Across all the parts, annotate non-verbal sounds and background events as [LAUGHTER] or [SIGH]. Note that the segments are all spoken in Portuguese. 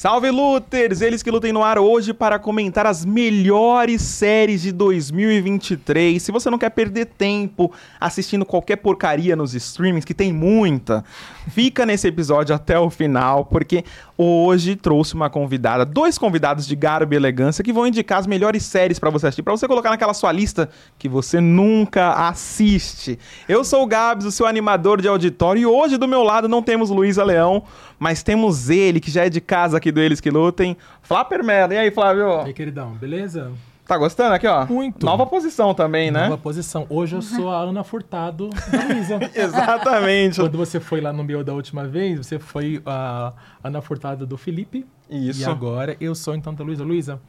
Salve Luters! Eles que lutem no ar hoje para comentar as melhores séries de 2023. Se você não quer perder tempo assistindo qualquer porcaria nos streamings, que tem muita, fica nesse episódio até o final, porque hoje trouxe uma convidada, dois convidados de garbo e elegância que vão indicar as melhores séries para você assistir, para você colocar naquela sua lista que você nunca assiste. Eu sou o Gabs, o seu animador de auditório, e hoje do meu lado não temos Luísa Leão, mas temos ele, que já é de casa aqui do Eles Que Lutem, Flapper Mello. E aí, Flávio? E aí, queridão, beleza? Tá gostando aqui, ó? Muito. Nova posição também, né? Nova posição. Hoje eu sou a Ana Furtado da Luísa. [LAUGHS] Exatamente. Quando você foi lá no meu da última vez, você foi a Ana Furtado do Felipe. Isso. E agora eu sou então da Luísa. Luísa,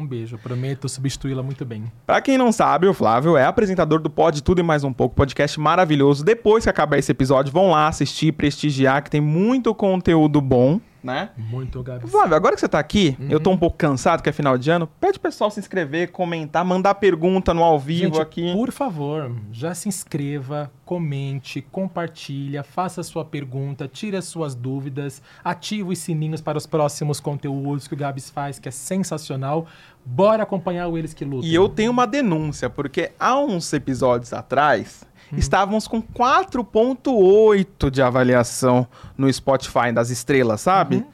um beijo. Prometo substituí-la muito bem. Pra quem não sabe, o Flávio é apresentador do Pode Tudo e Mais Um Pouco, podcast maravilhoso. Depois que acabar esse episódio, vão lá assistir, prestigiar, que tem muito conteúdo bom, né? Muito, Gabi. Flávio, agora que você tá aqui, eu tô um pouco cansado, que é final de ano, pede pro pessoal se inscrever, comentar, mandar pergunta no ao vivo Gente, aqui. por favor, já se inscreva, comente, compartilha, faça sua pergunta, tire as suas dúvidas, ative os sininhos para os próximos conteúdos que o Gabs faz, que é sensacional. Bora acompanhar o Eles Que Lutam. E eu tenho uma denúncia, porque há uns episódios atrás, estávamos com 4.8 de avaliação no Spotify das estrelas, sabe?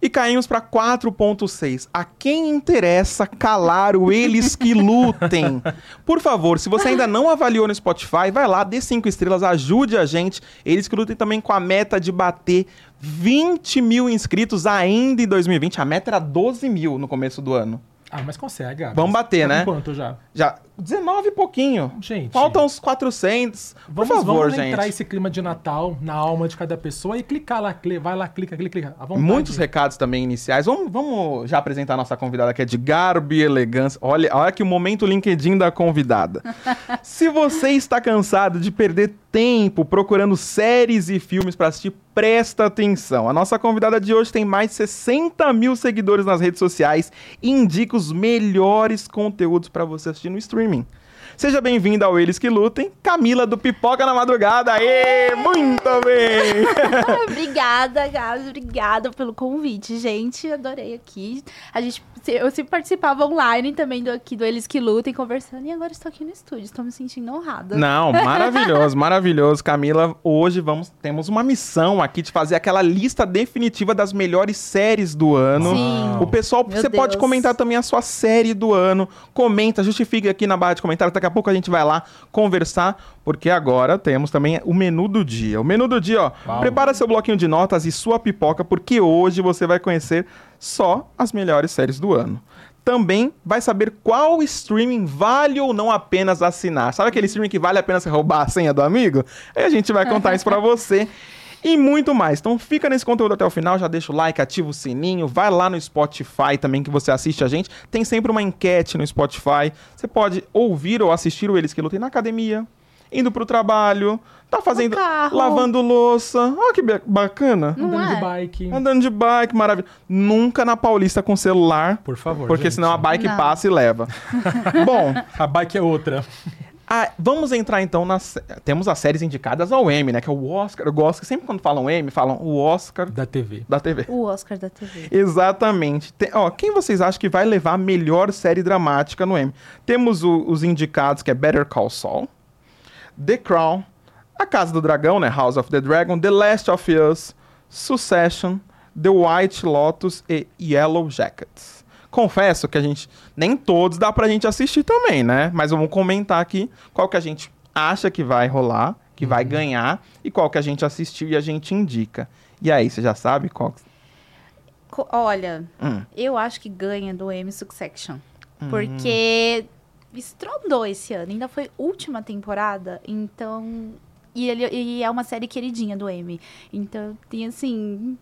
E caímos para 4.6. A quem interessa calar o eles que lutem? [LAUGHS] Por favor, se você ainda não avaliou no Spotify, vai lá, dê cinco estrelas, ajude a gente. Eles que lutem também com a meta de bater 20 mil inscritos ainda em 2020. A meta era 12 mil no começo do ano. Ah, mas consegue, Gabs. Vamos bater, Tá né? Quanto já? Já 19 e pouquinho. Gente. Faltam uns 400. Vamos, Por favor, vamos gente. entrar esse clima de Natal na alma de cada pessoa e clicar lá, vai lá, clica, clica, clica. Muitos recados também iniciais. Vamos, vamos já apresentar a nossa convidada que é de garbo e elegância. Olha, olha que o momento LinkedIn da convidada. [LAUGHS] Se você está cansado de perder tempo procurando séries e filmes para assistir, presta atenção. A nossa convidada de hoje tem mais de 60 mil seguidores nas redes sociais e indica os melhores conteúdos para você assistir no streaming. Seja bem-vinda ao Eles Que Lutem, Camila do Pipoca na Madrugada. Aê, muito bem! [LAUGHS] obrigada, Gabi. Obrigada pelo convite, gente. Adorei aqui. A gente, eu sempre participava online também do, aqui do Eles Que Lutem, conversando. E agora estou aqui no estúdio. Estou me sentindo honrada. Não, maravilhoso, [LAUGHS] maravilhoso. Camila, hoje vamos temos uma missão aqui de fazer aquela lista definitiva das melhores séries do ano. Sim. O pessoal, Meu você pode Deus. comentar também a sua série do ano. Comenta, justifique aqui na barra de comentários. Daqui a pouco a gente vai lá conversar, porque agora temos também o menu do dia. O menu do dia, ó. Uau. Prepara seu bloquinho de notas e sua pipoca, porque hoje você vai conhecer só as melhores séries do ano. Também vai saber qual streaming vale ou não apenas assinar. Sabe aquele streaming que vale a pena você roubar a senha do amigo? Aí a gente vai contar isso pra [LAUGHS] você. E muito mais. Então fica nesse conteúdo até o final, já deixa o like, ativa o sininho, vai lá no Spotify também que você assiste a gente. Tem sempre uma enquete no Spotify. Você pode ouvir ou assistir o Eles que Lutem na academia, indo pro trabalho, tá fazendo. carro. lavando louça. Olha que bacana. Não Andando é? de bike. Andando de bike, maravilha. Nunca na Paulista com celular. Por favor. Porque gente. senão a bike Não. passa e leva. [LAUGHS] Bom, A bike é outra. Ah, vamos entrar então nas. Temos as séries indicadas ao M, né? Que é o Oscar. Eu gosto que sempre quando falam M, falam o Oscar Da TV. da TV. O Oscar da TV. Exatamente. Tem- ó, quem vocês acham que vai levar a melhor série dramática no M? Temos o- os indicados que é Better Call Saul, The Crown, A Casa do Dragão, né? House of the Dragon, The Last of Us, Succession, The White Lotus e Yellow Jackets. Confesso que a gente nem todos dá pra gente assistir também, né? Mas vamos comentar aqui qual que a gente acha que vai rolar, que vai ganhar e qual que a gente assistiu e a gente indica. E aí, você já sabe qual? Co- Olha, Hum. eu acho que ganha do M Succession. Porque estrondou esse ano. Ainda foi última temporada, então. E, ele, e é uma série queridinha do M. Então, tem assim.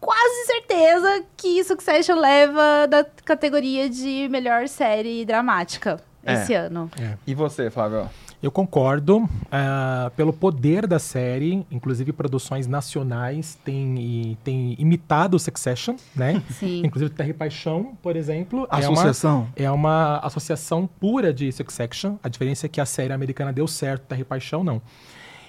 Quase certeza que Succession leva da categoria de melhor série dramática É. esse ano. E você, Flávio? Eu concordo ah, pelo poder da série, inclusive produções nacionais têm, têm imitado o Succession, né? Sim. Inclusive Terra e Paixão, por exemplo, é uma, Associação? é uma associação pura de Succession. A diferença é que a série americana deu certo, Terra e Paixão não.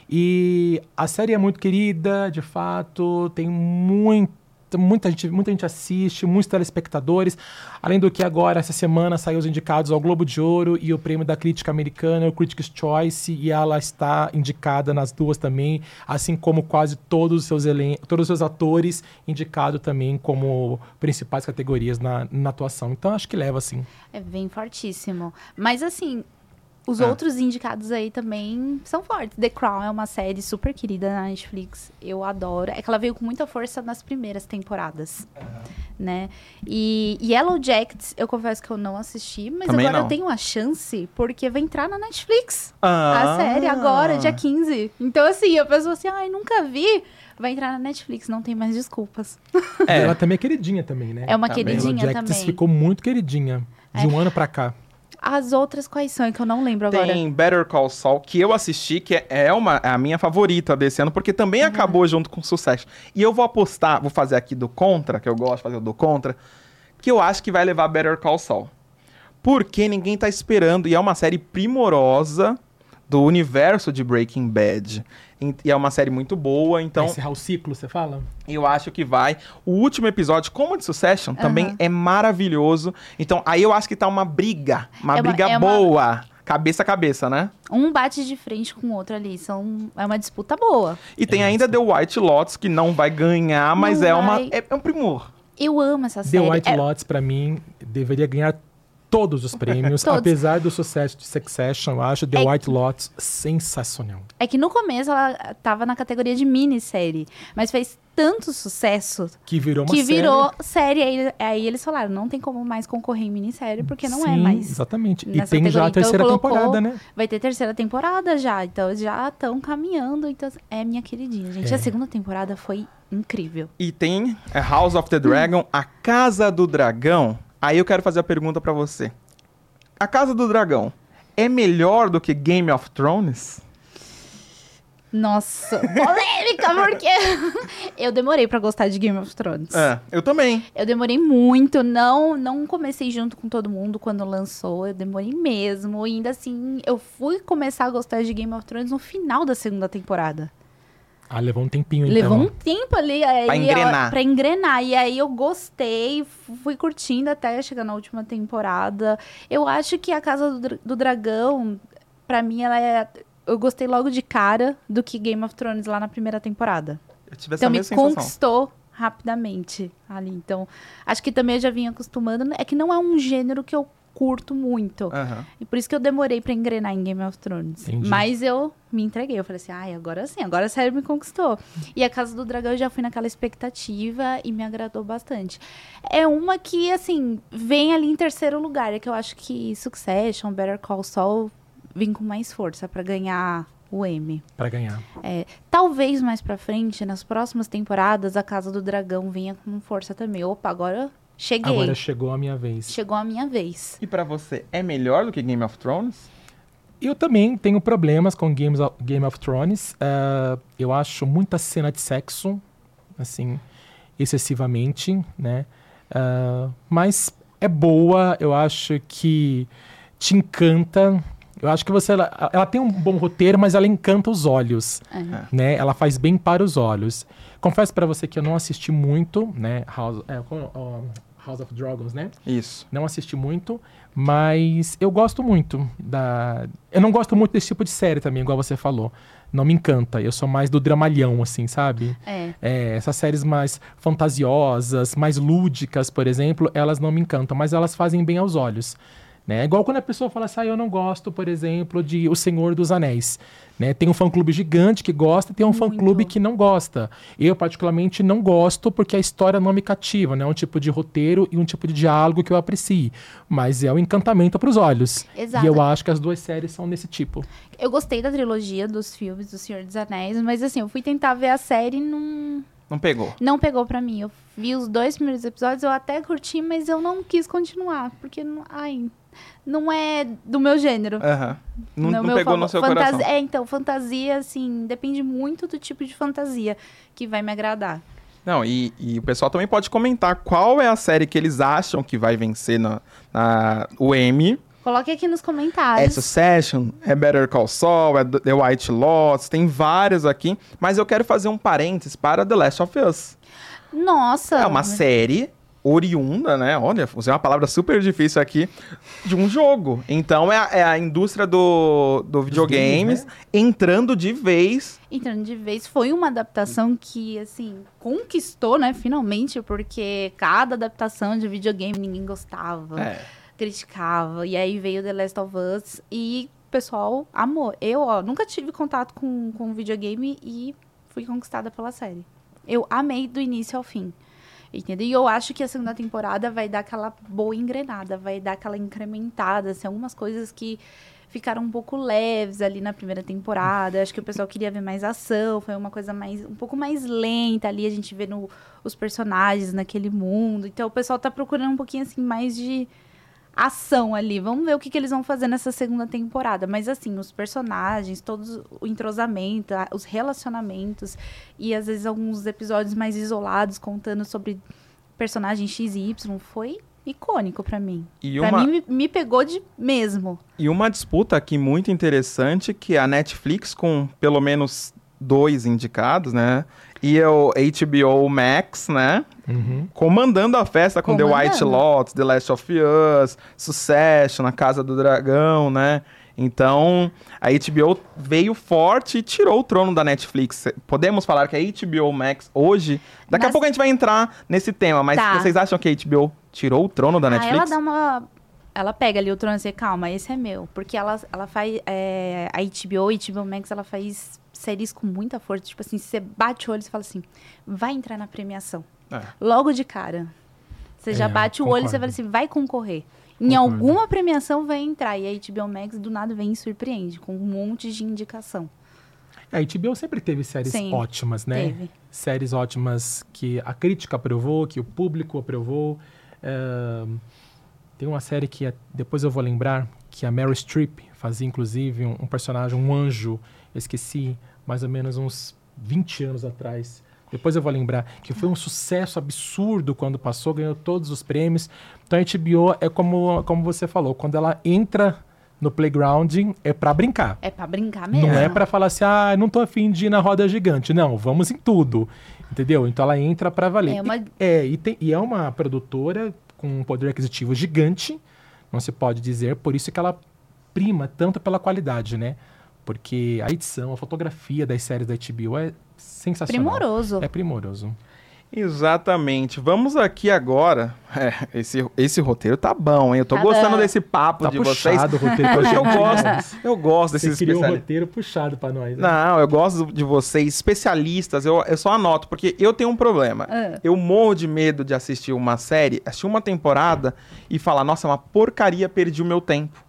E a série é muito querida, de fato, tem muito muita gente, muita gente assiste, muitos telespectadores. Além do que agora, essa semana, saiu os indicados ao Globo de Ouro e o prêmio da crítica americana, o Critics' Choice, e ela está indicada nas duas também, assim como quase todos os seus, elen todos os seus atores indicados também como principais categorias na, na atuação. Então, acho que leva, assim. É bem fortíssimo. Mas assim, os Ah. outros indicados aí também são fortes. The Crown é uma série super querida na Netflix. Eu adoro. É que ela veio com muita força nas primeiras temporadas. Né? E Yellow Jackets, eu confesso que eu não assisti, mas Também agora não. eu tenho a chance, porque vai entrar na Netflix. Ah. A série agora, dia 15. Então, assim, a pessoa assim, ai, nunca vi. Vai entrar na Netflix, não tem mais desculpas. É. ela também é queridinha também, né? É uma Também. queridinha Ela Jackets também. ficou muito queridinha. De É. um ano pra cá. As outras quais são? É que eu não lembro agora. Tem Better Call Saul, que eu assisti, que é- uma, é a minha favorita desse ano, porque também acabou junto com Succession. E eu vou apostar, vou fazer aqui do contra, que eu gosto de fazer o do contra, que eu acho que vai levar Better Call Saul. Porque ninguém tá esperando, e é uma série primorosa do universo de Breaking Bad. E é uma série muito boa, então Pra encerrar o ciclo, você fala? eu acho que vai. O último episódio, como o de Succession, também Aham. é maravilhoso. Então aí eu acho que tá uma briga, uma É uma- briga é uma- boa. Cabeça a cabeça, né? Um bate de frente com o outro ali. São, é uma disputa boa. E tem É, ainda The White Lotus, que não vai ganhar, mas Não é, uma, vai. é, é um primor. Eu amo essa The série. White é, Lotus, pra mim, deveria ganhar todos os prêmios. [LAUGHS] Todos. Apesar do sucesso de Succession, eu acho The É White Lotus sensacional. é que no começo ela tava na categoria de minissérie. Mas fez tanto sucesso Que virou uma que série. virou série. Aí, aí eles falaram, não tem como mais concorrer em minissérie, porque não é Sim, mais. Exatamente. E tem já a categoria. Então, terceira colocou- temporada, né? Vai ter terceira temporada já. Então já estão caminhando. Então é minha queridinha, gente. É. A segunda temporada foi incrível. E tem é, House of the Dragon, a Casa do Dragão. Aí eu quero fazer a pergunta pra você. A Casa do Dragão é melhor do que Game of Thrones? Nossa, polêmica, porque [LAUGHS] eu demorei pra gostar de Game of Thrones. É, eu também. Eu demorei muito, não não comecei junto com todo mundo quando lançou, eu demorei mesmo. E ainda assim, eu fui começar a gostar de Game of Thrones no final da segunda temporada. Ah, levou um tempinho, então. Levou um tempo ali aí, Pra engrenar. ó, pra engrenar. E aí eu gostei, fui curtindo até chegar na última temporada. Eu acho que a Casa do, Dra- do Dragão, pra mim, ela é. Eu gostei logo de cara do que Game of Thrones lá na primeira temporada. Eu tive essa Então me sensação. conquistou rapidamente ali. Então, acho que também eu já vim acostumando. É que não é um gênero que eu curto muito. Aham. E por isso que eu demorei pra engrenar em Game of Thrones. Entendi. Mas eu me entreguei. Eu falei assim, ai, agora sim, agora a série me conquistou. E a Casa do Dragão eu já fui naquela expectativa e me agradou bastante. É uma que, assim, vem ali em terceiro lugar. É que eu acho que Succession, Better Call Saul, vem com mais força pra ganhar o M. Pra ganhar. É, talvez mais pra frente, nas próximas temporadas, a Casa do Dragão venha com força também. Opa, agora cheguei. Agora chegou a minha vez. Chegou a minha vez. E pra você, é melhor do que Game of Thrones? Eu também tenho problemas com Games of- Game of Thrones. Ah, eu acho muita cena de sexo, assim, excessivamente, né? Ah, mas é boa, eu acho que te encanta. Eu acho que você. Ela, ela tem um bom roteiro, mas ela encanta os olhos, É. né? Ela faz bem para os olhos. Confesso pra você que eu não assisti muito, né? House, é, ó, House of Dragons, né? Isso. Não assisti muito, mas eu gosto muito da. Eu não gosto muito desse tipo de série também, igual você falou. Não me encanta. Eu sou mais do dramalhão, assim, sabe? É. É, essas séries mais fantasiosas, mais lúdicas, por exemplo, elas não me encantam, mas elas fazem bem aos olhos. Né? Igual quando a pessoa fala assim, ah, eu não gosto, por exemplo, de O Senhor dos Anéis. Né? Tem um fã-clube gigante que gosta e tem um fã-clube que não gosta. Eu, particularmente, não gosto porque a história não me cativa. Né? É um tipo de roteiro e um tipo de diálogo que eu aprecio. Mas é o encantamento para os olhos. Exato. E eu acho que as duas séries são desse tipo. Eu gostei da trilogia dos filmes do Senhor dos Anéis, mas assim, eu fui tentar ver a série e não, Não pegou. não pegou pra mim. Eu vi os dois primeiros episódios, eu até curti, mas eu não quis continuar, porque não, ai, não é do meu gênero. Aham. Não, não meu pegou no seu fantasia- coração. É, então, fantasia, assim, depende muito do tipo de fantasia que vai me agradar. Não, e, e o pessoal também pode comentar qual é a série que eles acham que vai vencer na, na o M. Coloque aqui nos É comentários. Succession, é Better Call Saul, é The White Lotus, tem várias aqui. Mas eu quero fazer um parênteses para The Last of Us. Nossa. É uma série oriunda, né? Olha, usei uma palavra super difícil aqui, de um jogo. Então é a, é a indústria do, do videogames games, né? entrando de vez. Entrando de vez, foi uma adaptação que, assim, conquistou, né, finalmente, porque cada adaptação de videogame ninguém gostava, É. criticava. E aí veio The Last of Us e o pessoal amou. Eu, ó, nunca tive contato com, com videogame e fui conquistada pela série. Eu amei do início ao fim. Entendeu? E eu acho que a segunda temporada vai dar aquela boa engrenada, vai dar aquela incrementada, assim, algumas coisas que ficaram um pouco leves ali na primeira temporada. Acho que o pessoal queria ver mais ação, foi uma coisa mais um pouco mais lenta ali, a gente vendo os personagens naquele mundo. Então o pessoal tá procurando um pouquinho assim mais de ação ali. Vamos ver o que, que eles vão fazer nessa segunda temporada. Mas assim, os personagens, todos o entrosamento, os relacionamentos e às vezes alguns episódios mais isolados contando sobre personagem X e Y foi icônico pra mim. E Pra uma, mim me, me pegou de mesmo. e uma disputa aqui muito interessante, que é a Netflix com pelo menos dois indicados, né? E o HBO Max, né? Uhum. comandando a festa com The White Comandando. Lotus, The Last of Us, Succession, A Casa do Dragão, né? Então, a HBO veio forte e tirou o trono da Netflix. Podemos falar que a HBO Max hoje... Daqui a Mas- pouco a gente vai entrar nesse tema, mas Tá. vocês acham que a HBO tirou o trono da Ah, ela Netflix? dá uma. Ela pega ali o trono e diz, calma, esse é meu. Porque ela, ela faz. é, a HBO, a HBO Max, ela faz séries com muita força. Tipo assim, você bate o olho e fala assim, vai entrar na premiação. É. Logo de cara. Você já É, bate o olho e você fala assim, vai concorrer. Em Concordo. alguma premiação vai entrar. E a HBO Max do nada vem e surpreende, com um monte de indicação. A HBO sempre teve séries Sim, ótimas, né? Teve. Séries ótimas que a crítica aprovou, que o público aprovou. Ahn, tem uma série que é- depois eu vou lembrar, que a Meryl Streep fazia, inclusive, um, um personagem, um anjo. Eu esqueci, mais ou menos uns 20 anos atrás. Depois eu vou lembrar que foi um sucesso absurdo quando passou, ganhou todos os prêmios. Então a HBO é como, como você falou, quando ela entra no playground é pra brincar. É pra brincar mesmo. Não é pra falar assim, ah, não tô afim de ir na roda gigante. Não, vamos em tudo. Entendeu? Então ela entra pra valer. É uma- E, é, e, tem- e é uma produtora com um poder aquisitivo gigante, não se pode dizer, por isso que ela prima tanto pela qualidade, né? Porque a edição, a fotografia das séries da HBO é sensacional. Primoroso. É primoroso. Exatamente. Vamos aqui agora. É, esse, esse roteiro tá bom, hein? Eu tô Tá gostando bom. desse papo Tá de vocês. puxado o roteiro. Porque [LAUGHS] eu pra gente, gosto, né? eu gosto desses Você criou um roteiro puxado pra nós. né? Não, eu gosto de vocês, especialistas, eu, eu só anoto, porque eu tenho um problema. Ah. Eu morro de medo de assistir uma série, assistir uma temporada e falar, nossa, é uma porcaria, perdi o meu tempo.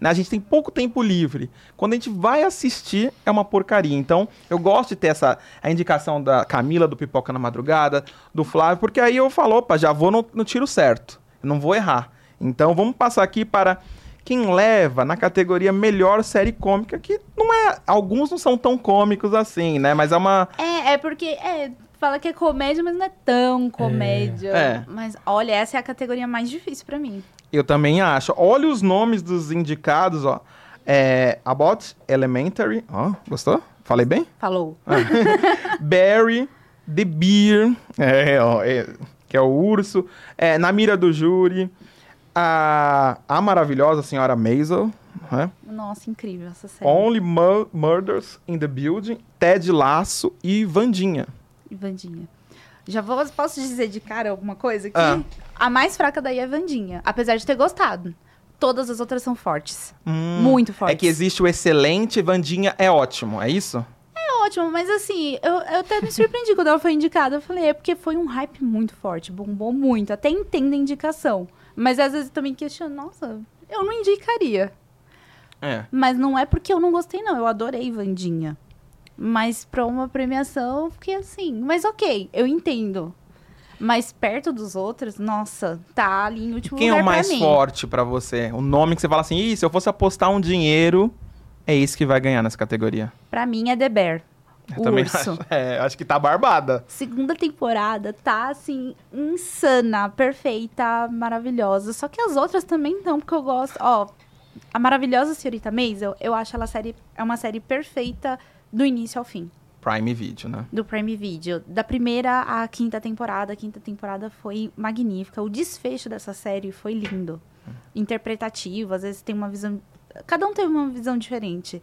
Né? A gente tem pouco tempo livre. Quando a gente vai assistir, é uma porcaria. Então, eu gosto de ter essa a indicação da Camila, do Pipoca na Madrugada, do Flávio, porque aí eu falo, opa, já vou no, no tiro certo. Não vou errar. Então, vamos passar aqui para quem leva na categoria melhor série cômica, que não é. Alguns não são tão cômicos assim, né? Mas é uma. É, é porque é, fala que é comédia, mas não é tão comédia. É. Mas olha, essa é a categoria mais difícil pra mim. Eu também acho. Olha os nomes dos indicados, ó. É, About Elementary. Ó, gostou? Falei bem? Falou. [LAUGHS] Barry, The Beer, é, ó, é, que é o urso. É, na mira do júri. A, a maravilhosa senhora Maisel. né? Nossa, incrível essa série. Only Mu- Murders in the Building. Ted Laço e Vandinha. E Vandinha. Já vou, posso dizer de cara alguma coisa aqui? Ah. A mais fraca daí é Vandinha. Apesar de ter gostado. Todas as outras são fortes. Hum, Muito fortes. É que existe o excelente, Vandinha é ótimo, é isso? É ótimo, mas assim, eu, eu até me surpreendi [LAUGHS] quando ela foi indicada. Eu falei, é porque foi um hype muito forte, bombou muito. Até entendo a indicação. Mas às vezes eu também questiono, nossa, eu não indicaria. É. Mas não é porque eu não gostei, não. Eu adorei Vandinha. Mas pra uma premiação, eu fiquei assim. Mas ok, eu entendo. Mas perto dos outros, nossa, tá ali em último Quem é lugar o mais pra forte pra você? O nome que você fala assim, Ih, se eu fosse apostar um dinheiro, é esse que vai ganhar nessa categoria. Pra mim é The Bear. Eu O também urso. acho, [LAUGHS] é, acho que tá barbada. Segunda temporada tá, assim, insana, perfeita, maravilhosa. Só que as outras também não, porque eu gosto. Ó, a maravilhosa Senhorita Maisel, eu acho ela série, é uma série perfeita do início ao fim. Prime Video, né? do Prime Video. Da primeira à quinta temporada, a quinta temporada foi magnífica. O desfecho dessa série foi lindo. Interpretativo, às vezes tem uma visão. Cada um teve uma visão diferente.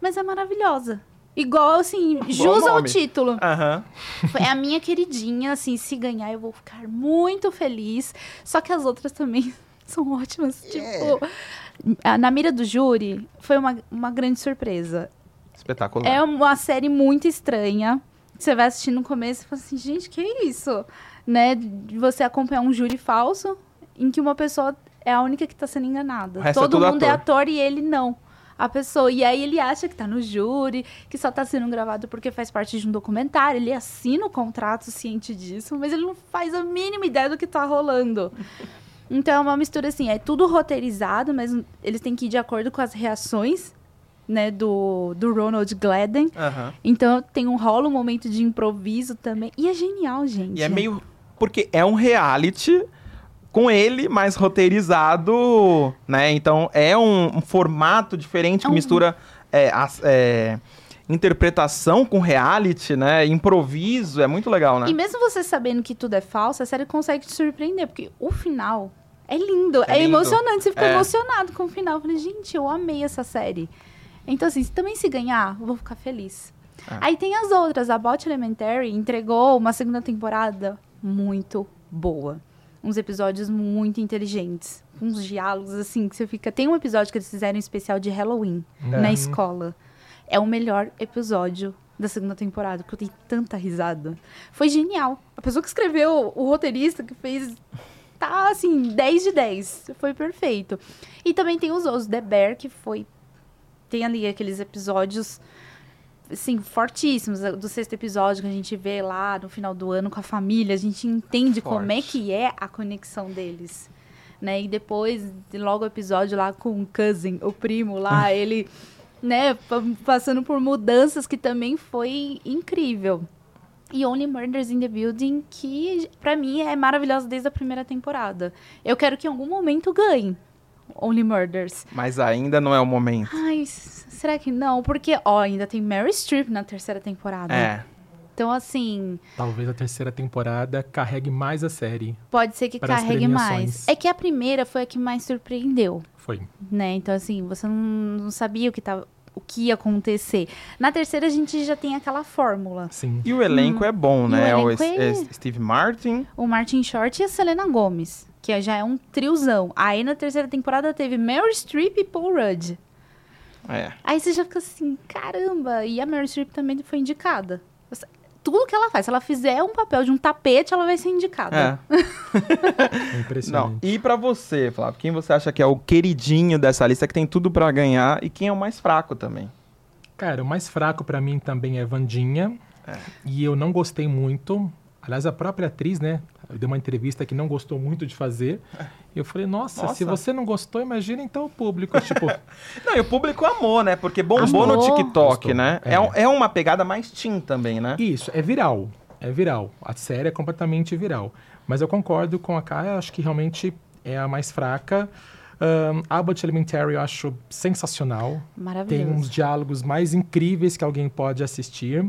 Mas é maravilhosa. Igual, assim, [LAUGHS] jus ao título. Aham. [LAUGHS] É a minha queridinha, assim, se ganhar eu vou ficar muito feliz. Só que as outras também [LAUGHS] são ótimas. Tipo, a- na mira do júri foi uma, uma grande surpresa. Espetacular. É uma série muito estranha. Você vai assistir no começo e fala assim, gente, que é isso? Né? De você acompanhar um júri falso em que uma pessoa é a única que tá sendo enganada. É Todo tudo mundo é ator. ator e ele não. A pessoa. E aí ele acha que tá no júri, que só tá sendo gravado porque faz parte de um documentário. Ele assina o contrato ciente disso, mas ele não faz a mínima ideia do que tá rolando. Então é uma mistura assim, é tudo roteirizado, mas eles têm que ir de acordo com as reações, né, do, do Ronald Gladden. Então tem um rola um momento de improviso também. E é genial, gente. E é meio. Porque é um reality com ele mais roteirizado, né? Então é um, um formato diferente que É um- mistura é, as- é, interpretação com reality, né? Improviso, é muito legal, né? E mesmo você sabendo que tudo é falso, a série consegue te surpreender, porque o final é lindo, É é, lindo. emocionante, você fica É. emocionado com o final. Eu falei, gente, eu amei essa série. Então, assim, se também se ganhar, eu vou ficar feliz. É. Aí tem as outras, a Bot Elementary entregou uma segunda temporada muito boa. Uns episódios muito inteligentes. Uns diálogos, assim, que você fica. Tem um episódio que eles fizeram especial de Halloween na Uhum. escola. É o melhor episódio da segunda temporada, porque eu dei tanta risada. Foi genial. A pessoa que escreveu, o roteirista que fez, tá assim, 10 de 10. Foi perfeito. E também tem os outros, The Bear, que foi. Tem ali aqueles episódios, assim, fortíssimos. Do sexto episódio que a gente vê lá no final do ano com a família, a gente entende como é Forte. que é a conexão deles. Né? E depois, logo o episódio lá com o cousin, o primo lá, ele, né, pa- passando por mudanças que também foi incrível. E Only Murders in the Building, que pra mim é maravilhosa desde a primeira temporada. Eu quero que em algum momento ganhe Only Murders. Mas ainda não é o momento. Ai, será que não? Porque, ó, ainda tem Mary Streep na terceira temporada. É. Então, assim, Talvez a terceira temporada carregue mais a série. pode ser que carregue mais. É que a primeira foi a que mais surpreendeu. Foi. né? Então, assim, você não, não sabia o que, tava, o que ia acontecer. Na terceira, a gente já tem aquela fórmula. Sim. E o elenco é bom, E o né? O, elenco é- é Steve Martin. O Martin Short e a Selena Gomez, que já é um triozão. Aí, na terceira temporada, teve Meryl Streep e Paul Rudd. É. Aí você já fica assim, caramba. E a Meryl Streep também foi indicada. Tudo que ela faz, se ela fizer um papel de um tapete, ela vai ser indicada. É. [LAUGHS] É Não. impressionante. E pra você, Flávio, quem você acha que é o queridinho dessa lista, que tem tudo pra ganhar e quem é o mais fraco também? Cara, o mais fraco pra mim também é Vandinha. É. E eu não gostei muito. Aliás, a própria atriz, né? Deu uma entrevista que não gostou muito de fazer. E eu falei, nossa, Nossa. se você não gostou, imagina então o público. tipo, [LAUGHS] Não, e o público amou, né? Porque bombou no Amou. TikTok, Gostou. né? É. É. é uma pegada mais teen também, né? isso, é viral. É viral. A série é completamente viral. Mas eu concordo com a Kaia, acho que realmente é a mais fraca. Um, Abbott Elementary eu acho sensacional. Tem Maravilhoso. uns diálogos mais incríveis que alguém pode assistir.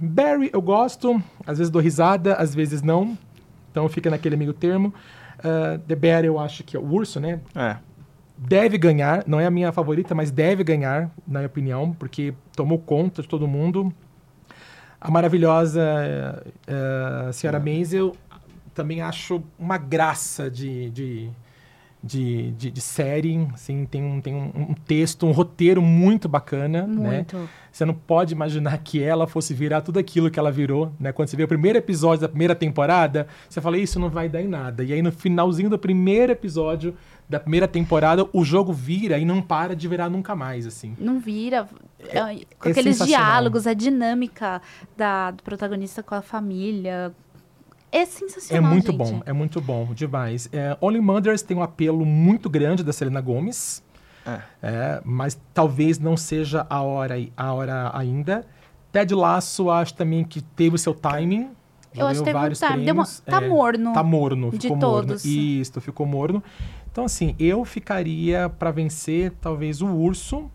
Barry, eu gosto. Às vezes dou risada, às vezes não. Então fica naquele meio termo. Ah, The Bear, eu acho que é o urso, né? É. Deve ganhar. Não é a minha favorita, mas deve ganhar, na minha opinião, porque tomou conta de todo mundo. A maravilhosa eh, eh, Senhora Maisel também acho uma graça de, de, de, de- de série. Assim, tem um, tem um, um texto, um roteiro muito bacana. Né? Muito. Você não pode imaginar que ela fosse virar tudo aquilo que ela virou, né? Quando você vê o primeiro episódio da primeira temporada, você fala, isso não vai dar em nada. E aí no finalzinho do primeiro episódio da primeira temporada, o jogo vira e não para de virar nunca mais, assim. Não vira. é, com é aqueles diálogos, a dinâmica da, do protagonista com a família. É É sensacional. muito gente. bom, é muito bom, demais. É, Only Mothers tem um apelo muito grande da Selena Gomez, É. é, mas talvez não seja a hora, a hora ainda. Ted Lasso, acho também que teve o seu timing. Eu acho que teve um vários time. Deu uma- tá é. morno. Tá morno, de ficou morno. todos. Isso, ficou morno. Então, assim, eu ficaria pra vencer talvez o Urso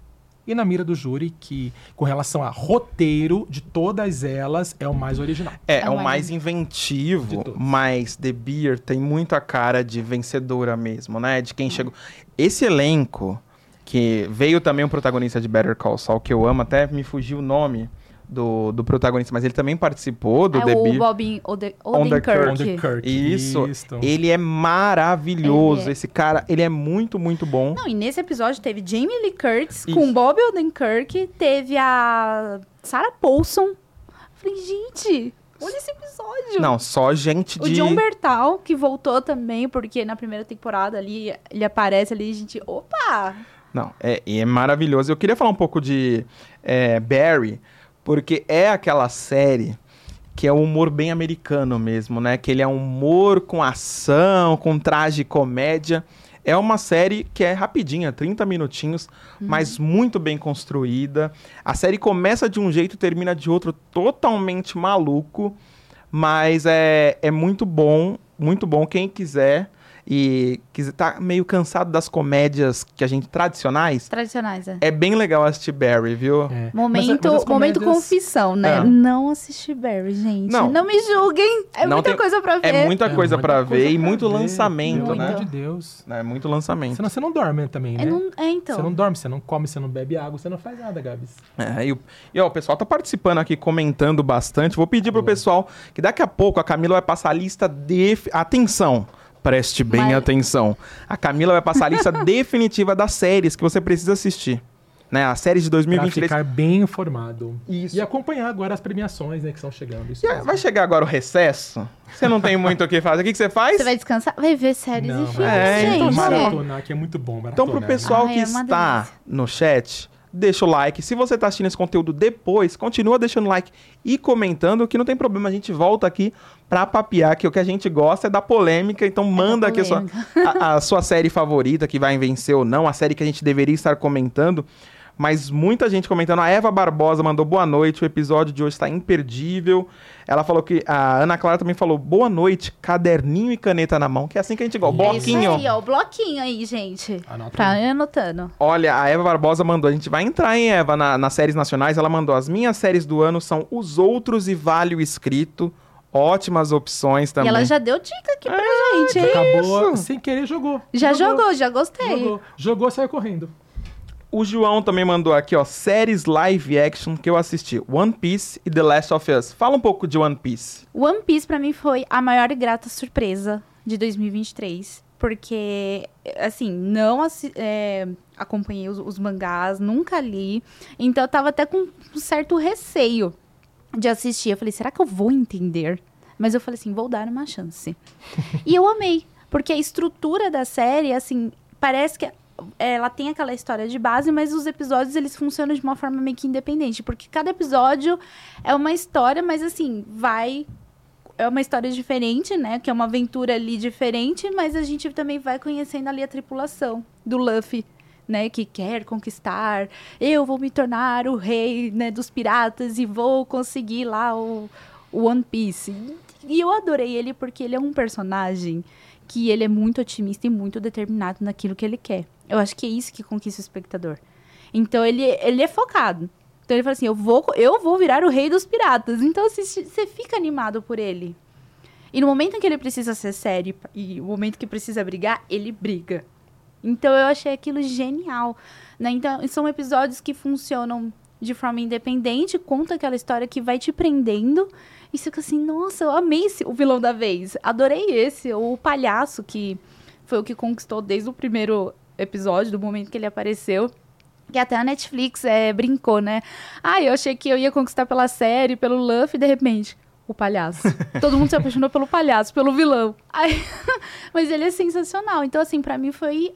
e na mira do júri, que com relação a roteiro de todas elas é o mais original. É, É é o mais inventivo, mas The Beer tem muita cara de vencedora mesmo, né? De quem chegou. Esse elenco, que veio também o protagonista de Better Call Saul, que eu amo, até me fugiu o nome do, do protagonista, mas ele também participou do é The o Beer. Bob Ode Odenkirk. Odenkirk. Isso, Isto. ele é maravilhoso. Ele é. Esse cara, ele é muito, muito bom. Não, e nesse episódio teve Jamie Lee Curtis Isso. com Bob Odenkirk, teve a Sarah Paulson. Falei, gente, olha esse episódio. Não, só gente O de. John Bertal, que voltou também, porque na primeira temporada ali, ele aparece ali, a gente, opa! Não, é, e é maravilhoso. Eu queria falar um pouco de é, Barry, porque é aquela série que é o humor bem americano mesmo, né? Que ele é um humor com ação, com traje comédia. É uma série que é rapidinha, 30 minutinhos, mas muito bem construída. A série começa de um jeito e termina de outro totalmente maluco, mas é, é muito bom, muito bom. Quem quiser e quiser, tá meio cansado das comédias que a gente tradicionais, Tradicionais, é. é bem legal assistir Barry, viu? É. Momento, Mas- mas as momento comédias- confissão, né? É. Não assisti Barry, gente. Não. Não, me julguem. É Não muita tem- coisa pra ver. É muita É coisa muita pra coisa ver e muito ver, lançamento, Pelo né? amor de Deus. É muito lançamento. Senão você não dorme também, né? É, não- é, então. Você não dorme, você não come, você não bebe água, você não faz nada, Gabs. É, e, o- e, ó, o pessoal tá participando aqui, comentando bastante. Vou pedir pro Boa. pessoal que daqui a pouco a Camila vai passar a lista de. Atenção! Preste bem Mas- atenção. A Camila vai passar a lista [LAUGHS] definitiva das séries que você precisa assistir. Né? As séries de Pra 2023. ficar bem informado. Isso. E acompanhar agora as premiações, né, que estão chegando. Isso E, mesmo. Vai chegar agora o recesso? Você não tem muito o que fazer. O que, que você faz? Você vai descansar? Vai ver séries Não, e filmes, É, então, gente. maratonar, que é muito bom. Então, pro maratonar. pessoal Ai, que é está delícia. no chat, deixa o like. Se você está assistindo esse conteúdo depois, continua deixando like e comentando, que não tem problema. A gente volta aqui pra papear, que o que a gente gosta é da polêmica. Então, manda aqui a sua, [LAUGHS] a, a sua série favorita, que vai vencer ou não, a série que a gente deveria estar comentando. Mas muita gente comentando. A Eva Barbosa mandou boa noite. O episódio de hoje está imperdível. Ela falou que. A Ana Clara também falou boa noite, caderninho e caneta na mão. Que é assim que a gente gosta. É É isso Bloquinho. aí, ó. O bloquinho aí, gente. Anota Pra aí. ir anotando. Olha, a Eva Barbosa mandou. A gente vai entrar, hein, Eva, na- nas séries nacionais. Ela mandou. As minhas séries do ano são Os Outros e Vale o Escrito. Ótimas opções também. E ela já deu dica aqui pra gente, hein? Acabou, isso? sem querer, jogou. Já jogou, já gostei. Jogou, jogou saiu correndo. O João também mandou aqui, ó, séries live action que eu assisti. One Piece e The Last of Us. Fala um pouco de One Piece. One Piece pra mim foi a maior e grata surpresa de 2023. Porque, assim, não assi- é, acompanhei os, os mangás, nunca li. Então eu tava até com um certo receio de assistir. Eu falei, será que eu vou entender? Mas eu falei assim, vou dar uma chance. [LAUGHS] e eu amei. Porque a estrutura da série, assim, parece que ela tem aquela história de base, mas os episódios eles funcionam de uma forma meio que independente, porque cada episódio é uma história, mas assim, vai é uma história diferente, né? Que é uma aventura ali diferente, mas a gente também vai conhecendo ali a tripulação do Luffy, né? Que quer conquistar. Eu vou me tornar o rei né, dos piratas e vou conseguir lá o, o One Piece. E eu adorei ele porque ele é um personagem que ele é muito otimista e muito determinado naquilo que ele quer. Eu acho que é isso que conquista o espectador. Então ele, ele é focado. Então ele fala assim: eu vou, eu vou virar o rei dos piratas. Então assim, você fica animado por ele. E no momento em que ele precisa ser sério e o momento que precisa brigar, ele briga. Então eu achei aquilo genial. Né? Então são episódios que funcionam de forma independente, conta aquela história que vai te prendendo. E você fica assim, nossa, eu amei esse, o vilão da vez. Adorei esse, o palhaço, que foi o que conquistou desde o primeiro episódio, do momento que ele apareceu. Que até a Netflix é, brincou, né? Ah, eu achei que eu ia conquistar pela série, pelo Luffy, e de repente, o palhaço. [LAUGHS] Todo mundo se apaixonou pelo palhaço, pelo vilão. Aí, [LAUGHS] mas ele é sensacional. Então, assim, pra mim foi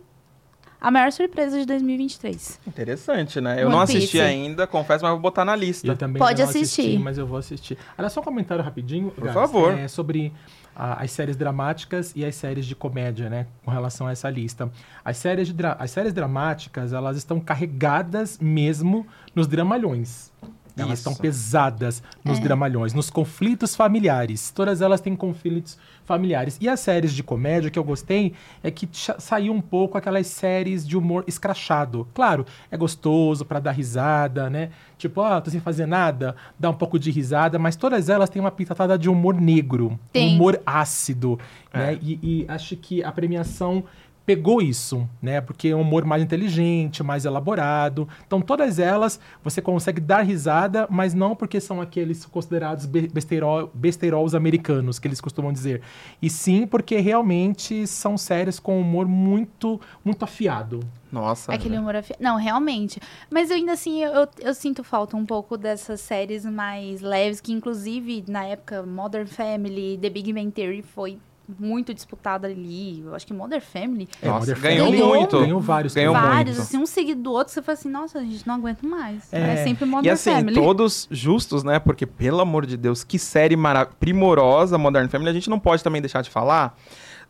a maior surpresa de 2023. Interessante, né? Eu One não assisti Piece. ainda, confesso, mas vou botar na lista. Eu também Pode ainda não assisti, assistir. mas eu vou assistir. Olha só um comentário rapidinho, Por Gabs, favor. é, sobre as séries dramáticas e as séries de comédia, né? Com relação a essa lista. As séries, de as séries dramáticas, elas estão carregadas mesmo nos dramalhões. Elas estão pesadas nos É. dramalhões, nos conflitos familiares. Todas elas têm conflitos familiares. E as séries de comédia que eu gostei é que saiu um pouco aquelas séries de humor escrachado. Claro, é gostoso pra dar risada, né? Tipo, ó, tô sem fazer nada, dá um pouco de risada, mas todas elas têm uma pitatada de humor negro, Tem. um humor ácido, É. né? E, e acho que a premiação pegou isso, né? Porque é um humor mais inteligente, mais elaborado. Então, todas elas você consegue dar risada, mas não porque são aqueles considerados be- besteiro- besteirols americanos, que eles costumam dizer. E sim porque realmente são séries com humor muito, muito afiado. Nossa. Aquele humor afi... Não, realmente. Mas eu ainda assim, eu, eu, eu sinto falta um pouco dessas séries mais leves, que inclusive, na época, Modern Family, The Big Bang Theory foi muito disputada ali. Eu acho que Modern Family, É, Nossa, Modern ganhou Family muito. Ganhou vários. Ganhou vários, muito. assim, um seguido do outro, você fala assim, nossa, a gente não aguenta mais. É. É, sempre Modern E assim, Family. todos justos, né? Porque, pelo amor de Deus, que série mara- primorosa Modern Family. A gente não pode também deixar de falar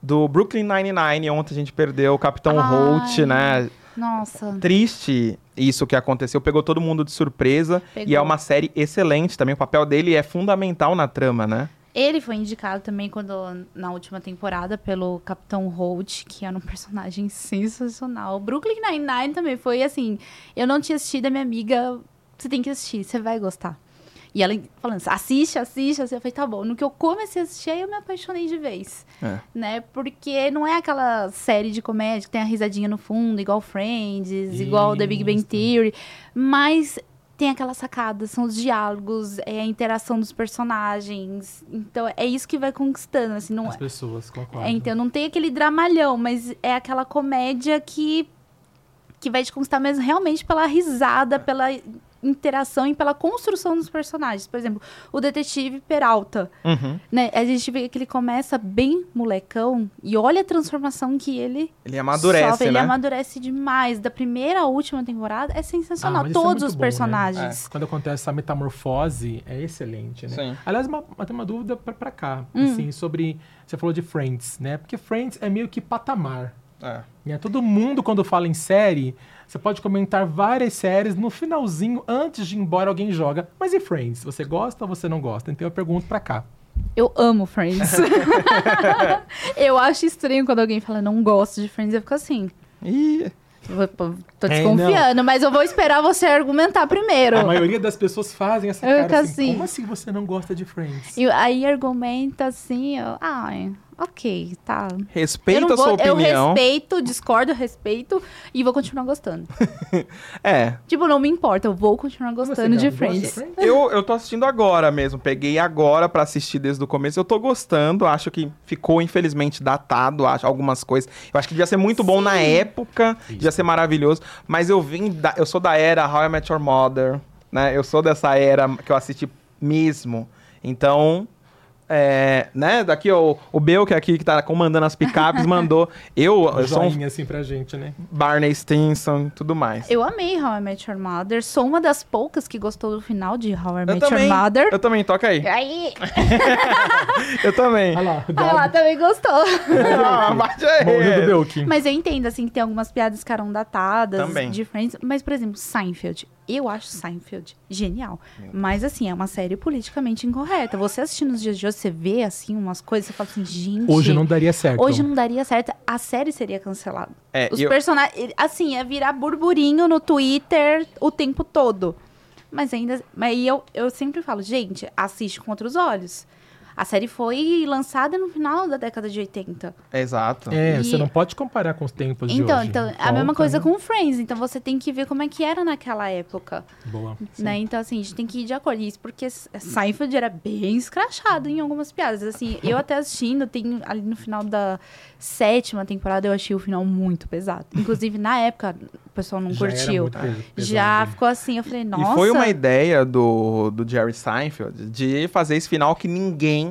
do Brooklyn Nine-Nine. Ontem a gente perdeu o Capitão Ai. Holt, né? Nossa. Triste isso que aconteceu. Pegou todo mundo de surpresa. Pegou. E é uma série excelente também. O papel dele é fundamental na trama, né? Ele foi indicado também quando na última temporada pelo Capitão Holt, que era um [LAUGHS] personagem sensacional. Brooklyn Nine-Nine também foi assim, eu não tinha assistido, a minha amiga, você tem que assistir, você vai gostar. E ela falando, assim, assiste, assiste, assiste. Eu falei, tá bom. No que eu comecei a assistir, aí eu me apaixonei de vez. É. Né? Porque não é aquela série de comédia que tem a risadinha no fundo, igual Friends, igual The Big Bang Isso. Theory. Mas tem aquelas sacadas, são os diálogos, é a interação dos personagens. Então, é isso que vai conquistando, assim, não As pessoas, concordo. é, então não tem aquele dramalhão, mas é aquela comédia que que vai te conquistar mesmo realmente pela risada, pela interação e pela construção dos personagens. Por exemplo, o detetive Peralta, Uhum. né? A gente vê que ele começa bem molecão e olha a transformação que ele Ele amadurece, sofre. Ele né? amadurece demais. Da primeira à última temporada é Ah, sensacional. isso é Todos muito os bom, né? personagens. Quando acontece essa metamorfose, é excelente, né? Sim. Aliás, uma, uma- tem uma dúvida pra, pra cá, Hum. assim, sobre... Você falou de Friends, né? Porque Friends é meio que patamar. É. né? Todo mundo, quando fala em série, você pode comentar várias séries, no finalzinho, antes de ir embora, alguém joga. Mas e Friends? Você gosta ou você não gosta? Então eu pergunto pra cá. Eu amo Friends. [LAUGHS] [LAUGHS] eu acho estranho quando alguém fala não gosto de Friends. Eu fico assim. Ih, Vou- Tô É, desconfiando, mas eu vou esperar você argumentar primeiro. A maioria das pessoas fazem essa Eu cara assim, assim. como assim você não gosta de Friends? E aí argumenta assim, eu, ai, ok, tá. eu respeita não a sua vou, eu opinião. respeito, discordo, respeito e vou continuar gostando. [LAUGHS] É. tipo, não me importa, eu vou continuar gostando de gosta Friends. Eu, eu tô assistindo agora mesmo. Peguei agora pra assistir desde o começo. Eu tô gostando. Acho que ficou, infelizmente, datado. Acho algumas coisas. Eu acho que devia ser muito bom na época. Devia ser maravilhoso. Mas eu vim. Da, eu sou da era How I Met Your Mother. Né? Eu sou dessa era que eu assisti mesmo. Então. É, né? Daqui ó, o Bel, que é aqui que tá comandando as picapes, [LAUGHS] mandou. Eu, Um eu sou um assim pra gente, né? Barney Stinson e tudo mais. Eu amei How I Met Your Mother. Sou uma das poucas que gostou do final de How I Eu Met também. Your Mother. Eu também, toca aí. Aí, [LAUGHS] Eu também. Olha lá, ah, Gabi também gostou. [LAUGHS] Ah. Mas eu entendo, assim, que tem algumas piadas que eram datadas Também. de Friends. Mas, por exemplo, Seinfeld. Eu acho Seinfeld genial. Mas, assim, é uma série politicamente incorreta. Você assistindo nos dias de hoje, você vê, assim, umas coisas, você fala assim, gente... Hoje não daria certo. Hoje não daria certo. A série seria cancelada. É, Os eu- personagens... Assim, ia virar burburinho no Twitter o tempo todo. Mas ainda... Mas aí eu, eu sempre falo, gente, assiste com outros olhos. A série foi lançada no final da década de 80. Exato. É, E- você não pode comparar com os tempos de Então, hoje. então a mesma Volta, coisa né? com Friends. Então você tem que ver como é que era naquela época, Boa. né? Então assim, a gente tem que ir de acordo. Isso porque Seinfeld era bem escrachado em algumas piadas. Assim, eu até assistindo, tem ali no final da sétima temporada eu achei o final muito pesado. Inclusive na época o pessoal não Já era curtiu. muito peso- Já pesado. ficou assim, eu falei, nossa. E foi uma ideia do, do Jerry Seinfeld de fazer esse final que ninguém.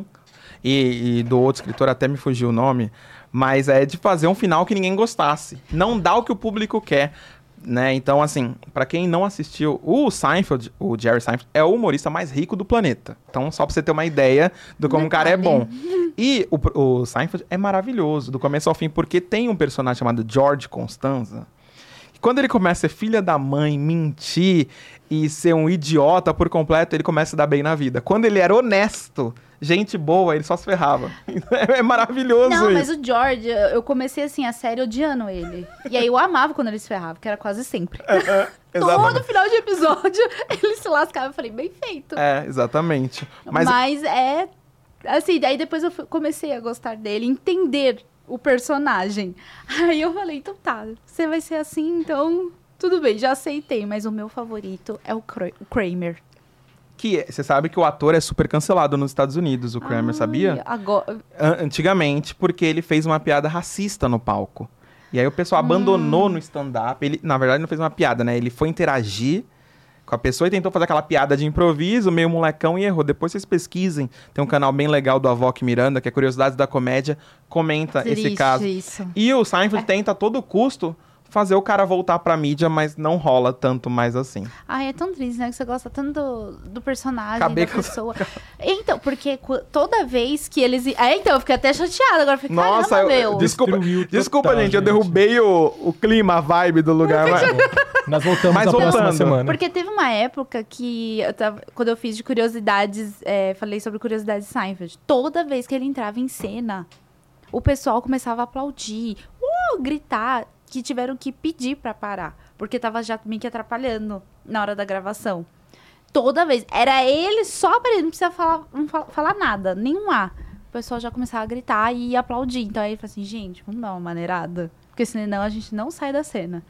E, e do outro escritor até me fugiu o nome. Mas é de fazer um final que ninguém gostasse. Não dá o que o público quer. Né? Então, assim, pra quem não assistiu, o Seinfeld, o Jerry Seinfeld, é o humorista mais rico do planeta. Então, só pra você ter uma ideia do como o cara é bom. [LAUGHS] E o, o Seinfeld é maravilhoso, do começo ao fim, porque tem um personagem chamado George Constanza, que quando ele começa a ser filha da mãe, mentir e ser um idiota por completo, ele começa a dar bem na vida. Quando ele era honesto, gente boa, ele só se ferrava. [LAUGHS] É maravilhoso Não, isso. mas o George, eu comecei assim, a série odiando ele. E aí eu amava quando ele se ferrava, que era quase sempre. É, [LAUGHS] exatamente. Todo final de episódio, [LAUGHS] ele se lascava. Eu falei, bem feito. É, exatamente. Mas, Mas, é. Assim, daí depois eu comecei a gostar dele, entender o personagem. Aí eu falei, então tá, você vai ser assim, então tudo bem, já aceitei. Mas o meu favorito é o, Kra- o Kramer. que é- você sabe que o ator é super cancelado nos Estados Unidos, o Kramer, Ai, sabia? Agora, An- Antigamente, porque ele fez uma piada racista no palco. E aí o pessoal Hum. abandonou no stand-up. Ele, na verdade, não fez uma piada, né? Ele foi interagir com a pessoa e tentou fazer aquela piada de improviso, meio molecão, e errou. Depois vocês pesquisem. Tem um canal bem legal do Avoc Miranda, que é Curiosidades da Comédia, comenta esse triste caso. isso. E o Seinfeld tenta a todo custo fazer o cara voltar pra mídia, mas não rola tanto mais assim. Ai, é tão triste, né? Que você gosta tanto do, do personagem, Acabei da com- pessoa. Então, porque toda vez que eles... É, então, eu fiquei até chateada agora. Eu Falei, Nossa, eu- meu. desculpa, Destruiu desculpa total, gente, eu derrubei o, o clima, a vibe do lugar. mas- Nós voltamos Mas na próxima voltando. semana. Porque teve uma época que, eu tava- quando eu fiz de curiosidades, é, falei sobre curiosidades de Seinfeld. Toda vez que ele entrava em cena, o pessoal começava a aplaudir, uh, gritar, que tiveram que pedir pra parar. Porque tava já meio que atrapalhando na hora da gravação. Toda vez. Era ele só pra ele, não precisa falar, não fa- falar nada, nenhum A. O pessoal já começava a gritar e aplaudir. Então aí ele falou assim, gente, vamos dar uma maneirada. Porque senão a gente não sai da cena.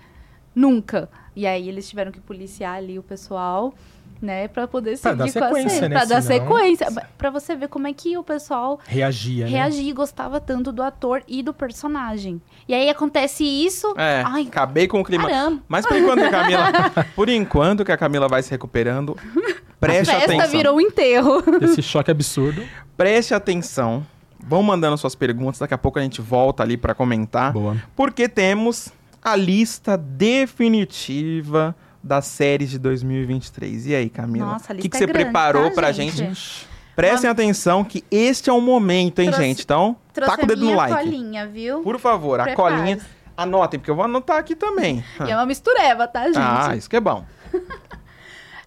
Nunca. E aí eles tiveram que policiar ali o pessoal, né, pra poder Pra seguir com a sequência, cena. né, Pra dar senão- sequência. Pra você ver como é que o pessoal Reagia, né? reagia e gostava tanto do ator e do personagem. E aí acontece isso. É, Ai, acabei com o clima. caramba. Mas por enquanto, que a Camila, [LAUGHS] por enquanto que a Camila vai se recuperando, [LAUGHS] preste a festa atenção. virou um enterro. [LAUGHS] Esse choque absurdo. Preste atenção. Vão mandando suas perguntas, daqui a pouco a gente volta ali pra comentar, Boa. porque temos a lista definitiva das séries de 2023. E aí, Camila? Nossa, a o que, lista que é você grande, preparou tá, pra gente? gente? Prestem atenção que este é o momento, hein, Trouxe- gente? Então, taca o dedo no like. colinha, viu? Por favor, a colinha. Anotem, porque eu vou anotar aqui também. [LAUGHS] E é uma mistureba, tá, gente? Ah, isso que é bom. [LAUGHS]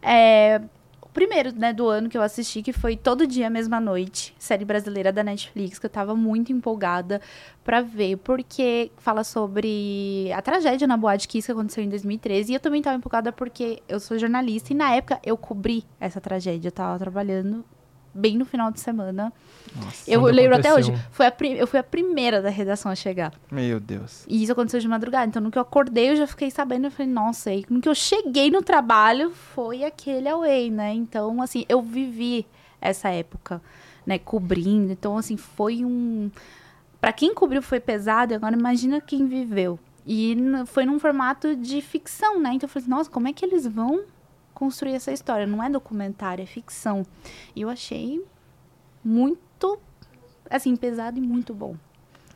É, primeiro, né, do ano que eu assisti, que foi Todo Dia, Mesma Noite, série brasileira da Netflix, que eu tava muito empolgada pra ver, porque fala sobre a tragédia na Boate Kiss que aconteceu em 2013, e eu também tava empolgada porque eu sou jornalista, e na época eu cobri essa tragédia, eu tava trabalhando bem no final de semana. Nossa, eu lembro até aconteceu. hoje, foi a eu fui a primeira da redação a chegar. meu Deus. E isso aconteceu de madrugada. Então, no que eu acordei, eu já fiquei sabendo. Eu falei, nossa, e no que eu cheguei no trabalho, foi aquele away, né? Então, assim, eu vivi essa época, né? Cobrindo. Então, assim, foi um. Pra quem cobriu foi pesado, agora imagina quem viveu. E foi num formato de ficção, né? Então, eu falei, nossa, como é que eles vão construir essa história? Não é documentário, é ficção. E eu achei muito, assim, pesado e muito bom.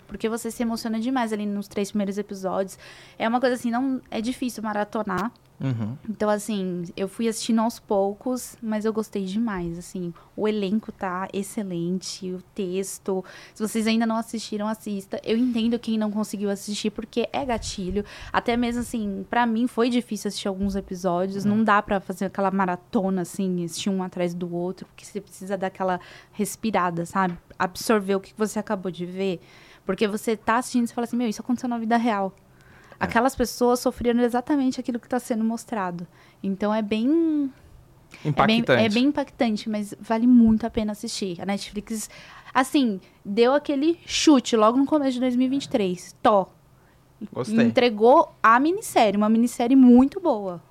Porque você se emociona demais ali nos três primeiros episódios. É uma coisa assim, não é difícil maratonar. Uhum. Então, assim, eu fui assistindo aos poucos, mas eu gostei demais, assim. O elenco tá excelente, o texto. Se vocês ainda não assistiram, assista. Eu entendo quem não conseguiu assistir, porque é gatilho. Até mesmo, assim, pra mim foi difícil assistir alguns episódios. Não dá pra fazer aquela maratona, assim, assistir um atrás do outro, porque você precisa dar aquela respirada, sabe? Absorver o que você acabou de ver. Porque você tá assistindo e fala assim, meu, isso aconteceu na vida real. Aquelas pessoas sofreram exatamente aquilo que está sendo mostrado. Então é bem, é bem. Impactante. É bem impactante, mas vale muito a pena assistir. A Netflix, assim, deu aquele chute logo no começo de 2023. Tó. Gostei. Entregou a minissérie, uma minissérie muito boa.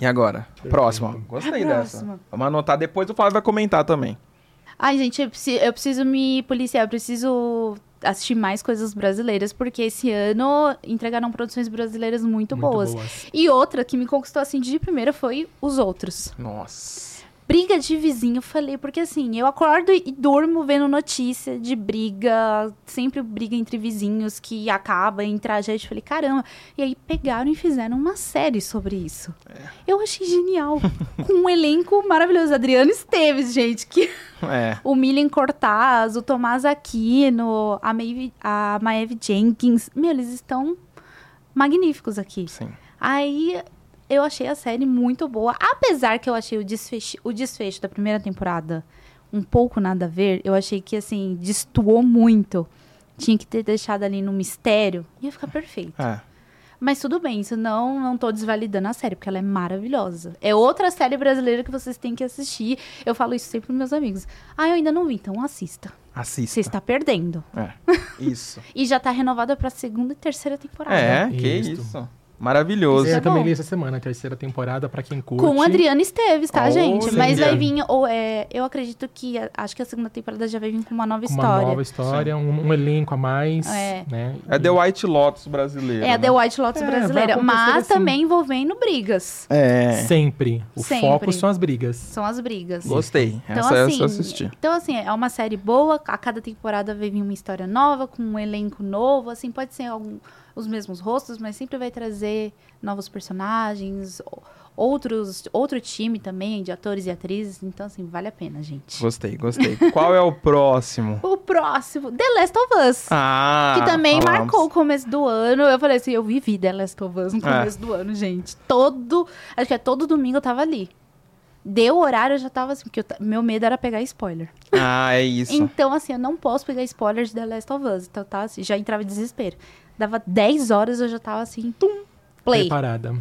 E agora? Próxima. Gostei A dessa. próxima. Vamos anotar depois, o Flávio vai comentar também. Ai, gente, eu preciso, eu preciso me policiar, eu preciso assistir mais coisas brasileiras, porque esse ano entregaram produções brasileiras muito, Muito boas. boas. E outra que me conquistou assim de primeira foi Os Outros. Nossa. Briga de vizinho, falei, porque assim, eu acordo e durmo vendo notícia de briga, sempre briga entre vizinhos que acaba em tragédia. Falei, caramba. E aí pegaram e fizeram uma série sobre isso. Eu achei genial. [LAUGHS] Com um elenco maravilhoso. Adriano Esteves, gente, que É. [LAUGHS] o Milen Cortaz, o Tomás Aquino, a Maeve, a Maeve Jenkins. Meu, eles estão magníficos aqui. Sim. Aí eu achei a série muito boa. Apesar que eu achei o desfecho, o desfecho da primeira temporada um pouco nada a ver, eu achei que, assim, destoou muito. Tinha que ter deixado ali no mistério. Ia ficar perfeito. É. Mas tudo bem, isso não, não tô desvalidando a série, porque ela é maravilhosa. É outra série brasileira que vocês têm que assistir. Eu falo isso sempre pros meus amigos. Ah, eu ainda não vi, então assista. Assista. Você está perdendo. É. [LAUGHS] Isso. E já tá renovada pra segunda e terceira temporada. É, que Isso. isso. Maravilhoso. Eu é também li essa semana, a terceira temporada, pra quem curte. Com Adriana Esteves, tá, Olha. gente? Mas vai Sim. vir. Ou, é, eu acredito que. Acho que a segunda temporada já vai vir com uma nova Com uma história. nova história, um, um elenco a mais. É. Né? É The White Lotus brasileiro. É a The né? White Lotus É, brasileira. Mas assim. também envolvendo brigas. É. Sempre. O Sempre. foco são as brigas. São as brigas. Gostei. Então, Essa assim, eu assisti. então, assim, é uma série boa. A cada temporada vai vir uma história nova, com um elenco novo. Assim, pode ser algum- os mesmos rostos, mas sempre vai trazer novos personagens, outros, outro time também de atores e atrizes. Então, assim, vale a pena, gente. Gostei, gostei. Qual é o próximo? [LAUGHS] O próximo, The Last of Us. Ah, que também falamos. marcou o começo do ano. Eu falei assim, eu vivi The Last of Us no É. começo do ano, gente. Todo, acho que é todo domingo eu tava ali. Deu horário, eu já tava assim, porque eu meu medo era pegar spoiler. Ah, é isso. Então, assim, eu não posso pegar spoilers de The Last of Us. Então, tá, assim, já entrava em desespero. Dava 10 horas, eu já tava assim, tum, play. Preparada.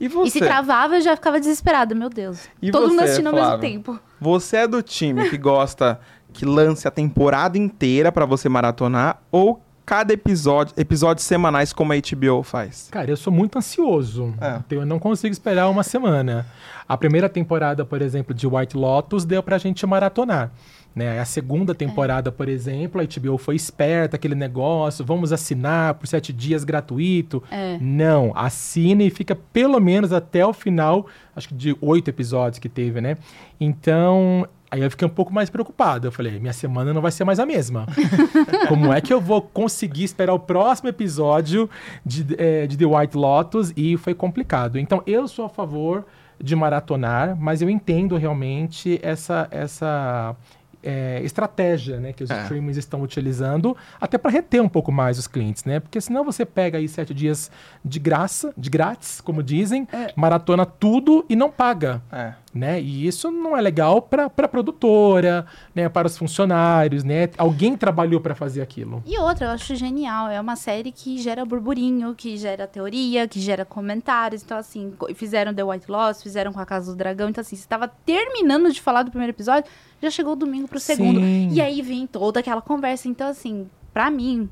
E E você? se travava, eu já ficava desesperada. Meu Deus. E Todo mundo você, assistindo ao mesmo tempo. Você é do time que gosta que lance a temporada inteira pra você maratonar ou cada episódio, episódios semanais como a HBO faz? Cara, eu sou muito ansioso. É. Então eu não consigo esperar uma semana. A primeira temporada, por exemplo, de White Lotus deu pra gente maratonar. Né? A segunda temporada, por exemplo, a HBO foi esperta, aquele negócio, vamos assinar por sete dias gratuito. É. Não, assine e fica pelo menos até o final, acho que de oito episódios que teve, né? Então, aí eu fiquei um pouco mais preocupado. Eu falei, minha semana não vai ser mais a mesma. [LAUGHS] Como é que eu vou conseguir esperar o próximo episódio de, eh, de The White Lotus? E foi complicado. Então, eu sou a favor de maratonar, mas eu entendo realmente essa, essa eh, estratégia né, que os É. streamings estão utilizando, até para reter um pouco mais os clientes, né? Porque senão você pega aí sete dias de graça, de grátis, como dizem, maratona tudo e não paga É. né? E isso não é legal para a produtora, né? Para os funcionários, né? Alguém trabalhou para fazer aquilo. E outra, eu acho genial. É uma série que gera burburinho, que gera teoria, que gera comentários. Então, assim, fizeram The White Lotus, fizeram com a Casa do Dragão. Então, assim, você estava terminando de falar do primeiro episódio, já chegou o domingo pro segundo. Sim. E aí vem toda aquela conversa. Então, assim, pra mim,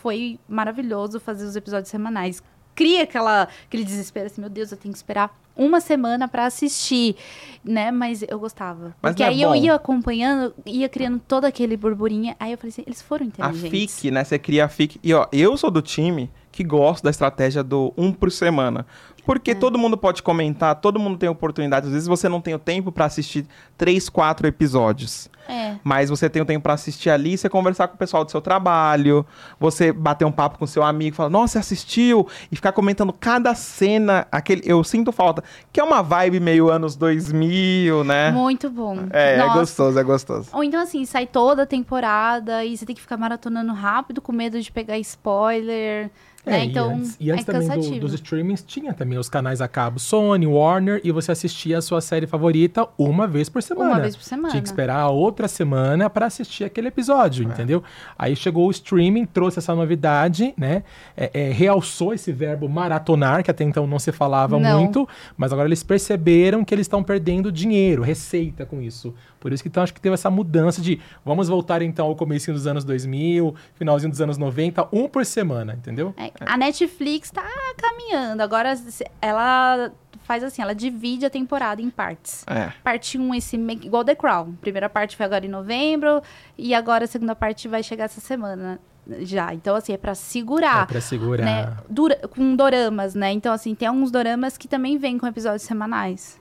foi maravilhoso fazer os episódios semanais. Cria aquela, aquele desespero, assim, meu Deus, eu tenho que esperar uma semana pra assistir, né? Mas eu gostava. Mas Porque é aí eu bom? ia acompanhando, ia criando todo aquele burburinho. Aí eu falei assim, eles foram A inteligentes. FIC, né? Você cria a FIC. E ó, eu sou do time que gosta da estratégia do um por semana. Porque todo mundo pode comentar, todo mundo tem oportunidade. Às vezes você não tem o tempo pra assistir três, quatro episódios. É. Mas você tem o tempo pra assistir ali, você conversar com o pessoal do seu trabalho, você bater um papo com seu amigo, falar, nossa, você assistiu? E ficar comentando cada cena, aquele, eu sinto falta, que é uma vibe meio anos 2000, né? Muito bom. É, é Nossa. gostoso, é gostoso. Ou então, assim, sai toda a temporada e você tem que ficar maratonando rápido com medo de pegar spoiler. Né? É, Então, e antes, e antes é também do- dos streamings tinha também os canais a cabo Sony, Warner, e você assistia a sua série favorita uma vez por semana. Uma vez por semana. Tinha que esperar a outra semana para assistir aquele episódio, É. entendeu? Aí chegou o streaming, trouxe essa novidade, né? É, é, realçou esse verbo maratonar, que até então não se falava Não. muito, mas agora eles perceberam que eles estão perdendo dinheiro, receita com isso. Por isso que então acho que teve essa mudança de vamos voltar então ao começo dos anos 2000, finalzinho dos anos 90, um por semana, entendeu? É, a Netflix tá caminhando. Agora, ela faz assim, ela divide a temporada em partes. É. Parte 1, esse me- igual The Crown. Primeira parte foi agora em novembro e agora a segunda parte vai chegar essa semana já. Então, assim, é pra segurar. É pra segurar. né, dura- com doramas, né? Então, assim, tem alguns doramas que também vêm com episódios semanais.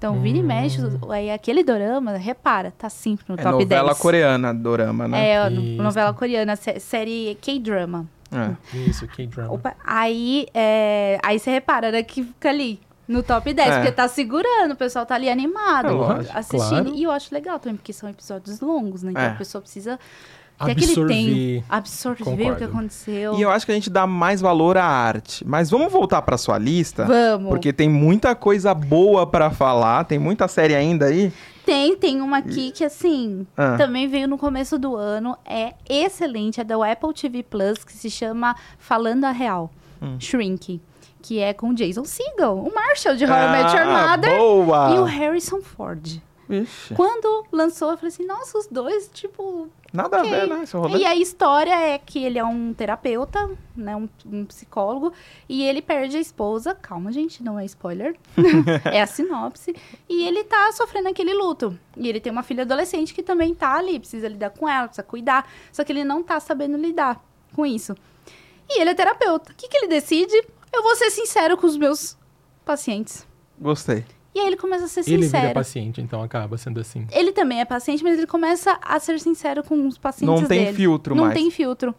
Então, vira e mexe, aí aquele dorama, repara, tá sempre no É top novela 10. coreana, dorama, né? É, Isso. novela coreana, sé- série K-drama. É. Isso, K-drama. Opa, Aí, é, aí você repara, né, que fica ali no top 10, É. porque tá segurando, o pessoal tá ali animado, É assistindo. claro. E eu acho legal também, porque são episódios longos, né? Então É. a pessoa precisa Absorver. tempo. Absorver o que aconteceu. E eu acho que a gente dá mais valor à arte. Mas vamos voltar pra sua lista? Vamos. Porque tem muita coisa boa pra falar, tem muita série ainda aí. Tem, tem uma aqui que, assim, Ah. também veio no começo do ano. É excelente, é da Apple TV Plus, que se chama Falando a Real. Hum. Shrink. Que é com o Jason Segel, o Marshall de How I Met Your Ah, Mother. boa! E o Harrison Ford. Ixi, Quando lançou, eu falei assim, nossa, os dois, tipo, nada a ver, né? Esse rolê. E a história é que ele é um terapeuta, né, um, um psicólogo, e ele perde a esposa. Calma, gente, não é spoiler. [LAUGHS] [LAUGHS] é a sinopse. E ele tá sofrendo aquele luto. E ele tem uma filha adolescente que também tá ali, precisa lidar com ela, precisa cuidar. Só que ele não tá sabendo lidar com isso. E ele é terapeuta. O que, que ele decide? Eu vou ser sincero com os meus pacientes. Gostei. E aí ele começa a ser Ele vira sincero. paciente, então acaba sendo assim. Ele também é paciente, mas ele começa a ser sincero com os pacientes Não tem dele. filtro Não mais. tem filtro.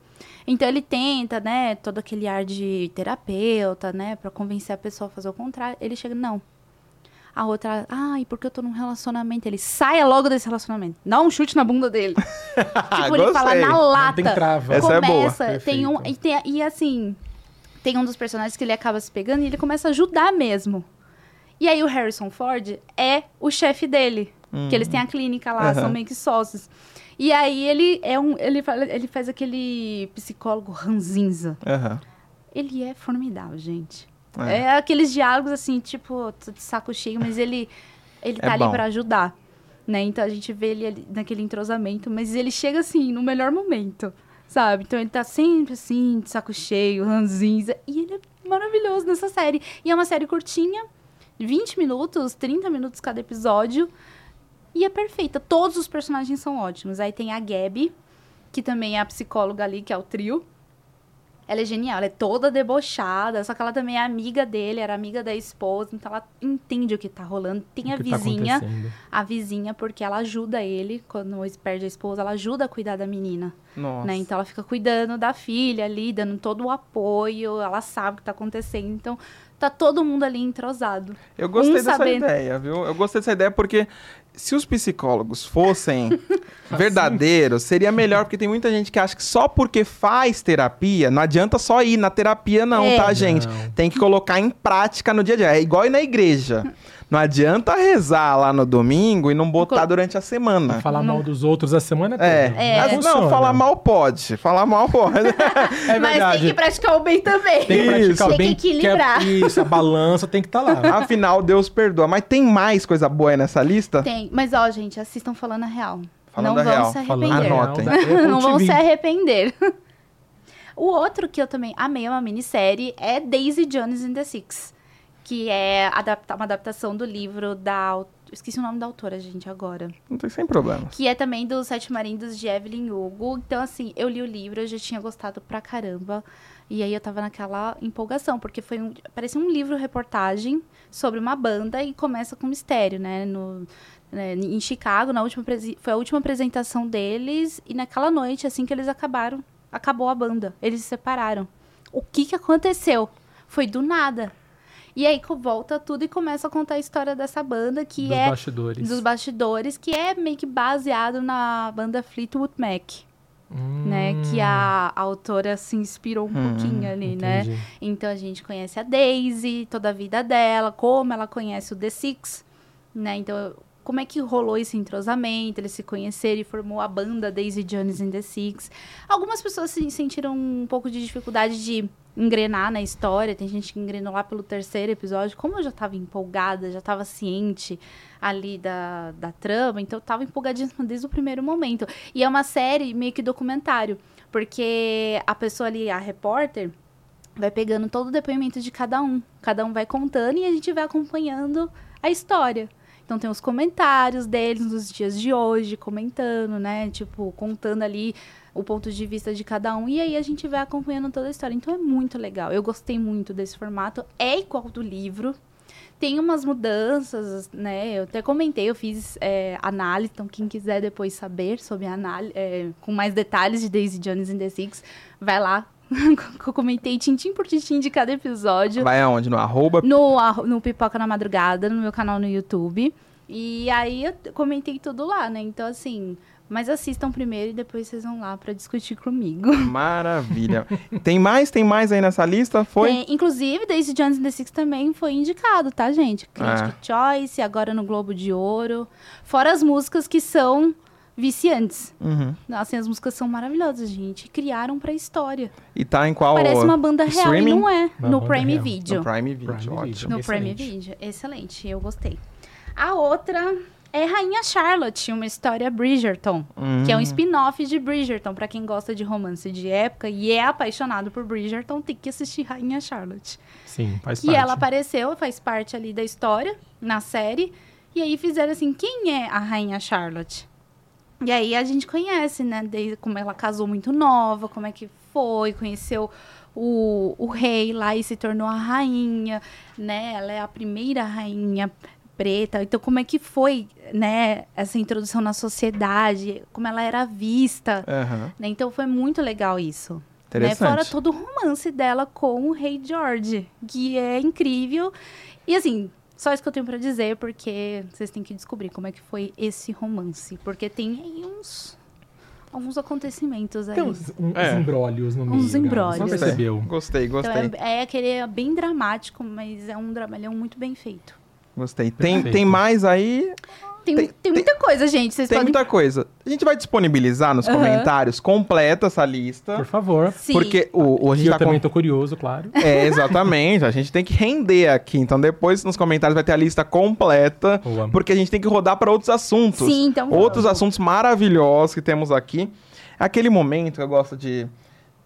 Então ele tenta, né, todo aquele ar de terapeuta, né, Pra convencer a pessoa a fazer o contrário. Ele chega, não. A outra, ai, porque eu tô num relacionamento. Ele saia logo desse relacionamento. Dá um chute na bunda dele. [LAUGHS] tipo, ele fala na Não lata. tem trava. Essa é boa. começa, tem um e, tem- e assim, tem um dos personagens que ele acaba se pegando e ele começa a ajudar mesmo. E aí o Harrison Ford é o chefe dele, que eles têm a clínica lá, Aham. são meio que sócios. E aí ele é um, ele fala- ele faz aquele psicólogo ranzinza. Aham. Ele é formidável, gente. É. É, aqueles diálogos assim, tipo, tô de saco cheio, mas ele ele É tá ali pra ajudar, né? Então a gente vê ele ali naquele entrosamento, mas ele chega assim no melhor momento, sabe? Então ele tá sempre assim, de saco cheio, ranzinza, e ele é maravilhoso nessa série. E é uma série curtinha, 20 minutos, 30 minutos cada episódio, e é perfeita. Todos os personagens são ótimos. Aí tem a Gabi, que também é a psicóloga ali, que é o trio. Ela é genial, ela é toda debochada, só que ela também é amiga dele, era amiga da esposa, então ela entende o que tá rolando. Tem a O que tá vizinha, acontecendo. a vizinha, porque ela ajuda ele, quando perde a esposa, ela ajuda a cuidar da menina, Nossa. né? Então ela fica cuidando da filha ali, dando todo o apoio, ela sabe o que tá acontecendo, então tá todo mundo ali entrosado. Eu gostei Um dessa sabendo. ideia, viu? Eu gostei dessa ideia porque se os psicólogos fossem [LAUGHS] verdadeiros, seria melhor, porque tem muita gente que acha que só porque faz terapia, não adianta só ir na terapia, não, É. tá, gente? Não. Tem que colocar em prática no dia a dia. É igual ir na igreja. [LAUGHS] Não adianta rezar lá no domingo e não botar durante a semana. Falar mal dos outros a semana toda. É. É. Mas Funciona. não, falar mal pode. Falar mal pode. [LAUGHS] É Mas tem que praticar o bem também. Tem que praticar Isso. o Tem bem. que equilibrar. é- isso, a balança tem que estar lá. Afinal, Deus perdoa. Mas tem mais coisa boa aí nessa lista? Tem, mas ó, gente, assistam falando a real. Falando não a vão real. se arrepender. Anotem. Apple não vão se arrepender. [LAUGHS] o outro que eu também amei, é uma minissérie, é Daisy Jones and the Six. Que é adapta- uma adaptação do livro da... Esqueci o nome da autora, gente, agora. Não tem sem problemas. Que é também dos Sete Marindos de Evelyn Hugo. Então, assim, eu li o livro, eu já tinha gostado pra caramba. E aí eu tava naquela empolgação, porque foi um. Parecia um livro-reportagem sobre uma banda e começa com mistério, né? No, né, em Chicago, na última foi a última apresentação deles, e naquela noite, assim que eles acabaram, acabou a banda. Eles se separaram. O que que aconteceu? Foi do nada. E aí co- volta tudo e começa a contar a história dessa banda, que dos é bastidores. dos bastidores, que é meio que baseado na banda Fleetwood Mac, Hum, né? Que a, a autora se inspirou um Hum, pouquinho ali, né? entendi. Então a gente conhece a Daisy, toda a vida dela, como ela conhece o The Six, né? Então, como é que rolou esse entrosamento, eles se conheceram e formou a banda Daisy Jones and the Six. Algumas pessoas se sentiram um pouco de dificuldade de engrenar na história, tem gente que engrenou lá pelo terceiro episódio. Como eu já tava empolgada, já tava ciente ali da, da trama, então eu tava empolgadíssima desde o primeiro momento. E é uma série meio que documentário, porque a pessoa ali, a repórter, vai pegando todo o depoimento de cada um. Cada um vai contando e a gente vai acompanhando a história. Então tem os comentários deles nos dias de hoje, comentando, né? Tipo, contando ali o ponto de vista de cada um. E aí a gente vai acompanhando toda a história. Então é muito legal. Eu gostei muito desse formato. É igual do livro. Tem umas mudanças, né? Eu até comentei, eu fiz é, análise, então quem quiser depois saber sobre a análise, é, com mais detalhes de Daisy Jones and the Six, vai lá. [LAUGHS] eu comentei tintim por tintim de cada episódio Vai aonde? No arroba? no, no Pipoca na Madrugada, no meu canal no YouTube. E aí eu comentei tudo lá, né? Então, assim, mas assistam primeiro e depois vocês vão lá pra discutir comigo. [LAUGHS] Maravilha. tem mais? Tem mais aí nessa lista? Foi? Tem, inclusive, Daisy Jones and the Six também foi indicado, tá, gente? Critic Choice, agora no Globo de Ouro. Fora as músicas que são viciantes. Uhum. Assim, as músicas são maravilhosas, gente. Criaram pra história. E tá em qual Parece uma banda real e não é. Uma no Prime real. Video. No Prime Video, Prime ótimo. Video. No Prime Excelente. Video. Excelente, eu gostei. A outra é Rainha Charlotte, uma história Bridgerton, que é um Hum. spin-off de Bridgerton. Pra quem gosta de romance de época e é apaixonado por Bridgerton, tem que assistir Rainha Charlotte. Sim, faz E parte. ela apareceu, faz parte ali da história, na série. E aí fizeram assim, quem é a Rainha Charlotte? E aí a gente conhece, né? Desde como ela casou muito nova, como é que foi, conheceu o, o rei lá e se tornou a rainha, né? Ela é a primeira rainha preta. Então, como é que foi, né? Essa introdução na sociedade, como ela era vista, Aham. né? Então, foi muito legal isso. Né? Interessante. Fora todo o romance dela com o rei George, que é incrível. E assim, só isso que eu tenho pra dizer, porque vocês têm que descobrir como é que foi esse romance. Porque tem aí uns. alguns acontecimentos aí. Tem uns, uns É. embrólios no meio. Uns embrólios. Não percebeu? Gostei, Então gostei. é, é aquele bem dramático, mas é um dramalhão muito bem feito. Gostei. Tem, Perfeito. tem mais aí? Tem, Tem- tem, muita coisa, gente. Vocês Tem podem. muita coisa. A gente vai disponibilizar nos Aham. comentários completa essa lista. Por favor. Sim. Porque o, o a gente eu tá também com... tô curioso, claro. É, exatamente. A gente tem que render aqui. Então depois nos comentários vai ter a lista completa. Boa. Porque a gente tem que rodar para outros assuntos. Sim, então Outros vamos. assuntos maravilhosos que temos aqui. É aquele momento que eu gosto de,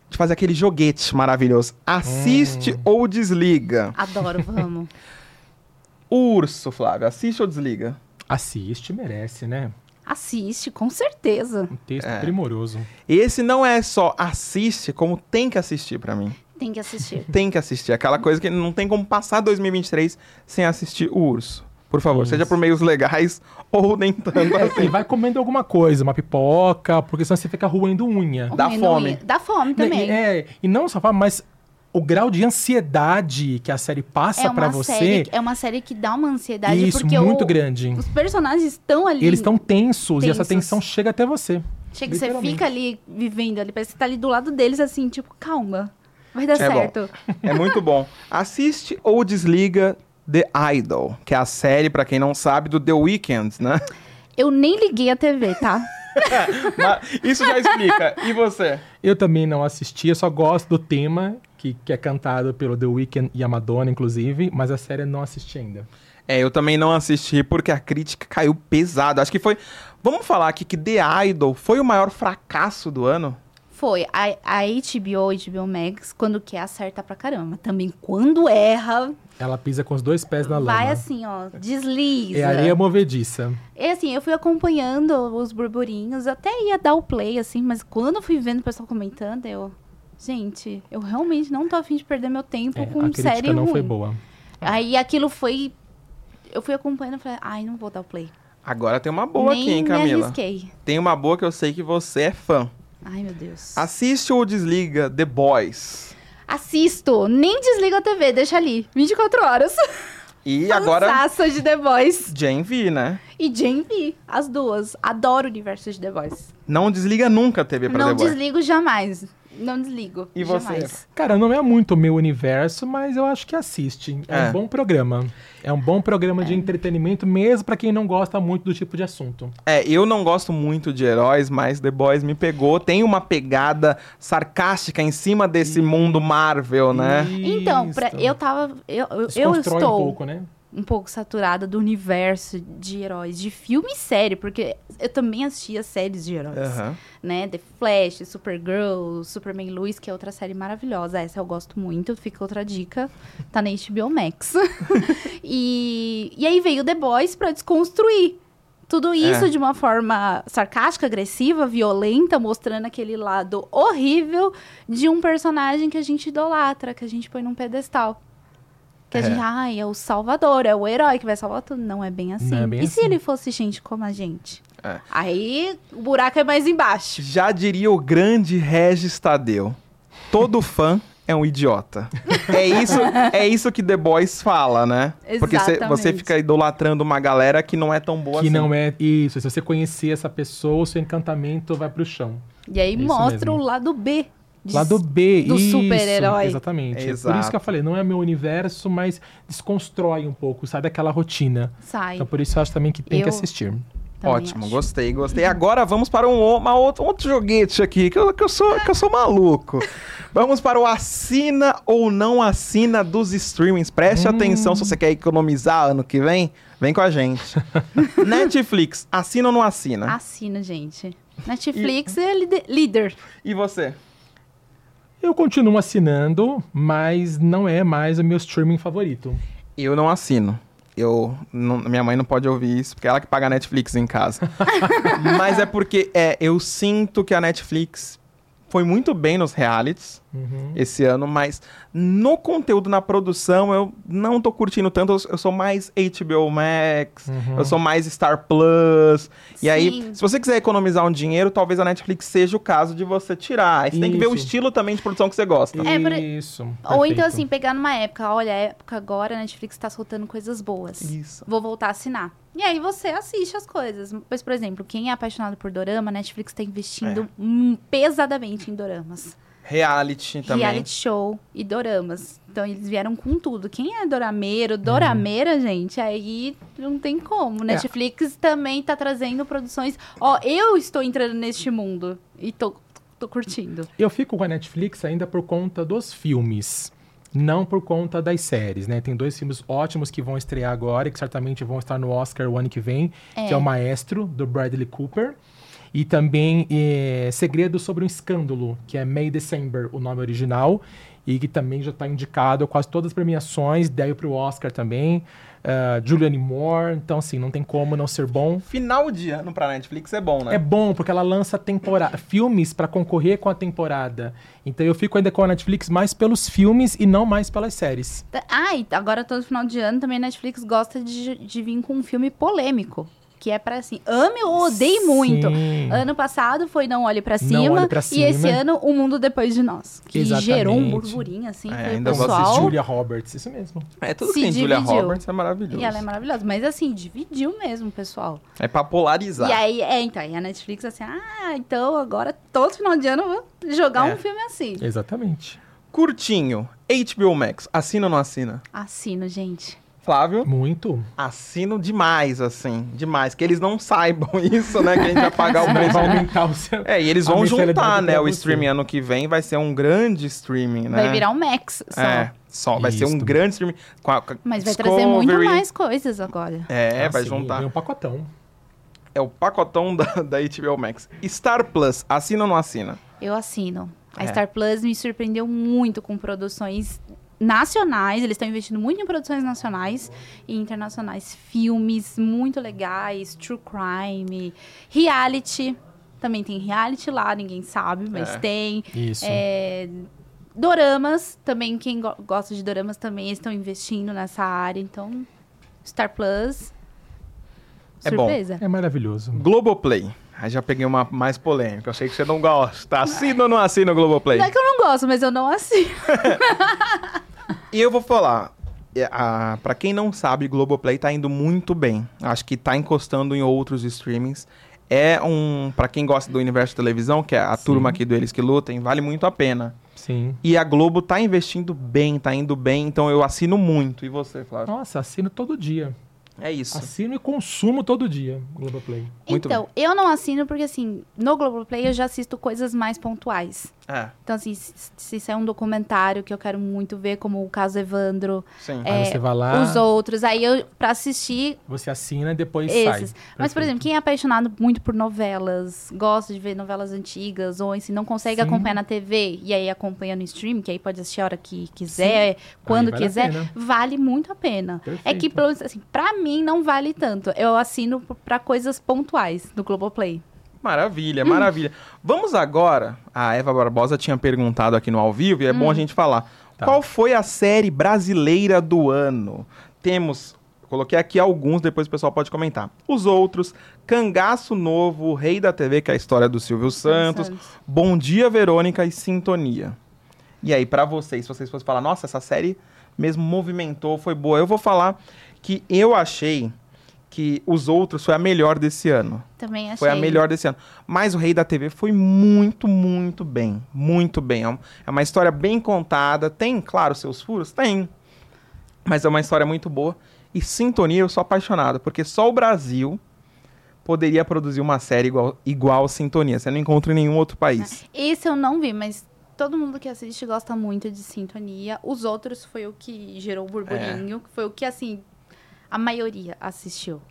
de fazer aquele joguete maravilhoso. Assiste Hum. ou desliga. Adoro, vamos. [LAUGHS] Urso, Flávio, assiste ou desliga? Assiste, merece, né? Assiste, com certeza. Um texto É. primoroso. Esse não é só assiste, como tem que assistir pra mim. Tem que assistir. [LAUGHS] Tem que assistir. Aquela coisa que não tem como passar 2023 sem assistir o Urso. Por favor, Isso. seja por meios legais [LAUGHS] ou nem tanto E assim. vai comendo alguma coisa, uma pipoca, porque senão você fica roendo unha. Dá fome. ruim. Dá fome também. E, é, e não só fome, mas o grau de ansiedade que a série passa é pra uma você. série, é uma série que dá uma ansiedade Isso, porque muito o- grande. os personagens estão ali. Eles estão tensos, e essa Tensos. tensão chega até você. Chega, você fica ali vivendo ali, parece que tá ali do lado deles assim, tipo, calma. Vai dar É bom. certo. É muito bom. [LAUGHS] Assiste ou desliga The Idol, que é a série, pra quem não sabe, do The Weeknd, né? Eu nem liguei a TV, tá? [LAUGHS] Mas isso já explica. E você? Eu também não assisti, eu só gosto do tema, que, que é cantado pelo The Weeknd e a Madonna, inclusive, mas a série eu não assisti ainda. É, eu também não assisti porque a crítica caiu pesado. Acho que foi. Vamos falar aqui que The Idol foi o maior fracasso do ano? Foi. A, a HBO, HBO Max, quando quer, acerta pra caramba. Também quando erra, Ela pisa com os dois pés na lama. vai assim, ó, desliza. É areia movediça. É assim, eu fui acompanhando os burburinhos, até ia dar o play, assim, mas quando eu fui vendo o pessoal comentando, eu. Gente, eu realmente não tô afim de perder meu tempo É, com a série não ruim. foi boa. Aí aquilo foi. Eu fui acompanhando e falei, ai, não vou dar o play. Agora tem uma boa Nem aqui, hein, me Camila? arrisquei. Tem uma boa que eu sei que você é fã. Ai, meu Deus. Assiste ou desliga The Boys. Assisto, nem desligo a TV, deixa ali. 24 horas. E [LAUGHS] agora, Fanzaça de The Boys. Gen V, né? E Jane V, as duas. Adoro o universo de The Boys. Não desliga nunca a TV pra Não The Boys. desligo jamais. Não desligo. E você? Jamais. Cara, não é muito o meu universo, mas eu acho que assiste. É, É. um bom programa. É um bom programa de entretenimento, mesmo pra quem não gosta muito do tipo de assunto. É, eu não gosto muito de heróis, mas The Boys me pegou. Tem uma pegada sarcástica em cima desse mundo Marvel, né? Então, pra- eu tava. Eu, eu, estou um pouco, né? Um pouco saturada do universo de heróis, de filme e série, porque eu também assistia séries de heróis. Aham. Né? The Flash, Supergirl, Superman Lois, que é outra série maravilhosa. Essa eu gosto muito, fica outra dica. Tá na HBO Max. [LAUGHS] e, e aí veio The Boys pra desconstruir. Tudo isso É. de uma forma sarcástica, agressiva, violenta, mostrando aquele lado horrível de um personagem que a gente idolatra, que a gente põe num pedestal. Que a É. gente, ai, é o salvador, é o herói que vai salvar tudo. Não é bem assim. Não é bem e se assim. ele fosse gente como a gente? É. Aí o buraco é mais embaixo. Já diria o grande Regis Tadeu. Todo fã é um idiota. é isso, é isso que The Boys fala, né? Porque cê- você Exatamente. fica idolatrando uma galera que não é tão boa que assim. não é isso. Se você conhecer essa pessoa, o seu encantamento vai pro chão. E aí Isso mostra mesmo. o lado B. de- Lado B, do isso, super-herói. Exatamente. É Por Exato. isso que eu falei, não é meu universo, mas desconstrói um pouco, sai daquela rotina. Sai. Então por isso eu acho também que tem que Eu- assistir. Também Ótimo, acho. gostei, gostei. Agora vamos para um, uma outra, outro joguete aqui, que eu, que, eu sou, que eu sou maluco. [LAUGHS] Vamos para o assina ou não assina dos streamings. Preste Hum. atenção se você quer economizar ano que vem, vem com a gente. [LAUGHS] Netflix, assina ou não assina? Assina, gente. Netflix é lide- líder. E você? Eu continuo assinando, mas não é mais o meu streaming favorito. Eu não assino. Eu, não- minha mãe não pode ouvir isso, porque é ela que paga a Netflix em casa. [LAUGHS] Mas é porque é, eu sinto que a Netflix foi muito bem nos realities Uhum. esse ano, mas no conteúdo, na produção, eu não tô curtindo tanto. Eu, eu sou mais HBO Max, Uhum. eu sou mais Star Plus. E aí, Sim. se você quiser economizar um dinheiro, talvez a Netflix seja o caso de você tirar. Aí você tem que ver o Isso. estilo também de produção que você gosta. É, por- Isso. Ou perfeito. então, assim, pegar numa época, olha, a época agora a Netflix tá soltando coisas boas. Isso. Vou voltar a assinar. E aí você assiste as coisas. Pois, por exemplo, quem é apaixonado por dorama, a Netflix tá investindo hum, pesadamente em doramas. Reality também. Reality show e doramas. Então eles vieram com tudo. Quem é dorameiro, dorameira, gente, aí não tem como. Netflix também tá trazendo produções. Ó, eu estou entrando neste mundo e tô, tô curtindo. Eu fico com a Netflix ainda por conta dos filmes. Não por conta das séries, né? Tem dois filmes ótimos que vão estrear agora e que certamente vão estar no Oscar o ano que vem, que é o Maestro, do Bradley Cooper. E também é, Segredo sobre um Escândalo, que é May December, o nome original. E que também já está indicado a quase todas as premiações, daí para o Oscar também. Ah, Julianne Moore. Então, assim, não tem como não ser bom. Final de ano pra Netflix é bom, né? É bom, porque ela lança temporada, filmes pra concorrer com a temporada. Então eu fico ainda com a Netflix mais pelos filmes e não mais pelas séries. Ah, e agora todo final de ano também a Netflix gosta de, de vir com um filme polêmico. Que é pra assim, ame ou odeie muito. Ano passado foi Não Olhe Pra Não Cima. Pra E esse Cima. ano, O Mundo Depois de Nós. Que Exatamente. gerou um burburinho, assim. É, ainda pessoal. assistir Julia Roberts, isso mesmo. É tudo Se que tem Julia dividiu. Roberts é maravilhoso. E ela é maravilhosa. Mas assim, dividiu mesmo, pessoal. É pra polarizar. E aí, é, então, e a Netflix assim, ah, então agora todo final de ano eu vou jogar É. um filme assim. Exatamente. Curtinho, HBO Max, assina ou não assina? Assino, gente. Flávio, Muito. assino demais, assim, demais. Que eles não [LAUGHS] saibam isso, né? Que a gente vai pagar o preço. vai aumentar o seu... É, e eles vão juntar, né? O streaming ano que vem vai ser um grande streaming, né? Vai virar um Max só. É, só. Vai ser um Isso. grande streaming. Com a, com Mas vai trazer muito Discovery. mais coisas agora. É, Ah, vai sim, juntar. vem um pacotão. É o pacotão da, [LAUGHS] da HBO Max. Star Plus, assina ou não assina? Eu assino. A É. Star Plus me surpreendeu muito com produções nacionais. Eles estão investindo muito em produções nacionais e internacionais. Filmes muito legais, true crime, reality. Também tem reality lá, ninguém sabe, mas É. tem. Isso. É, doramas, também quem go- gosta de doramas também estão investindo nessa área. Então, Star Plus. É bom. É maravilhoso. Globoplay. Aí já peguei uma mais polêmica. Eu sei que você não gosta. Assina ou não assina o Globoplay? Não é que eu não gosto, mas eu não assino. [LAUGHS] E eu vou falar. é, a- Pra quem não sabe, Globoplay tá indo muito bem. Acho que tá encostando em outros streamings. É um. Pra quem gosta do universo de televisão, que é a Sim. turma aqui do Eles que Lutem, vale muito a pena. Sim. E a Globo tá investindo bem, tá indo bem, então eu assino muito. E você, Flávio? Nossa, assino todo dia. É isso. Assino e consumo todo dia, Globoplay. Muito então, eu não assino porque, assim, no Globoplay eu já assisto coisas mais pontuais. É, Então, assim, se, se isso é um documentário que eu quero muito ver, como o caso Evandro, sim. É, Aí você vai lá, os outros, aí eu, pra assistir você assina e depois esses. sai. Mas, por exemplo, quem é apaixonado muito por novelas, gosta de ver novelas antigas, ou assim, não consegue Sim. acompanhar na TV e aí acompanha no stream, que aí pode assistir a hora que quiser, quando vale quiser, vale muito a pena. É Perfeito. que, pelo menos, assim, pra mim não vale tanto. Eu assino pra coisas pontuais no Globoplay. Maravilha, maravilha. Vamos agora. A Eva Barbosa tinha perguntado aqui no ao vivo e é bom a gente falar. Tá. Qual foi a série brasileira do ano? Temos. Coloquei aqui alguns, depois o pessoal pode comentar. Os outros, Cangaço Novo, Rei da TV, que é a história do Silvio Santos. Bom Dia, Verônica e Sintonia. E aí, pra vocês, se vocês fossem falar, nossa, essa série mesmo movimentou, foi boa. Eu vou falar que eu achei que Os Outros foi a melhor desse ano. Também achei. Foi a melhor desse ano. Mas o Rei da TV foi muito, muito bem. Muito bem. É é uma história bem contada. Tem, claro, seus furos? Tem. Mas é uma história muito boa. E Sintonia, eu sou apaixonado. Porque só o Brasil poderia produzir uma série igual, igual Sintonia. Você não encontra em nenhum outro país. Esse eu não vi, mas todo mundo que assiste gosta muito de Sintonia. Os outros foi o que gerou o burburinho, É. foi o que, assim, a maioria assistiu.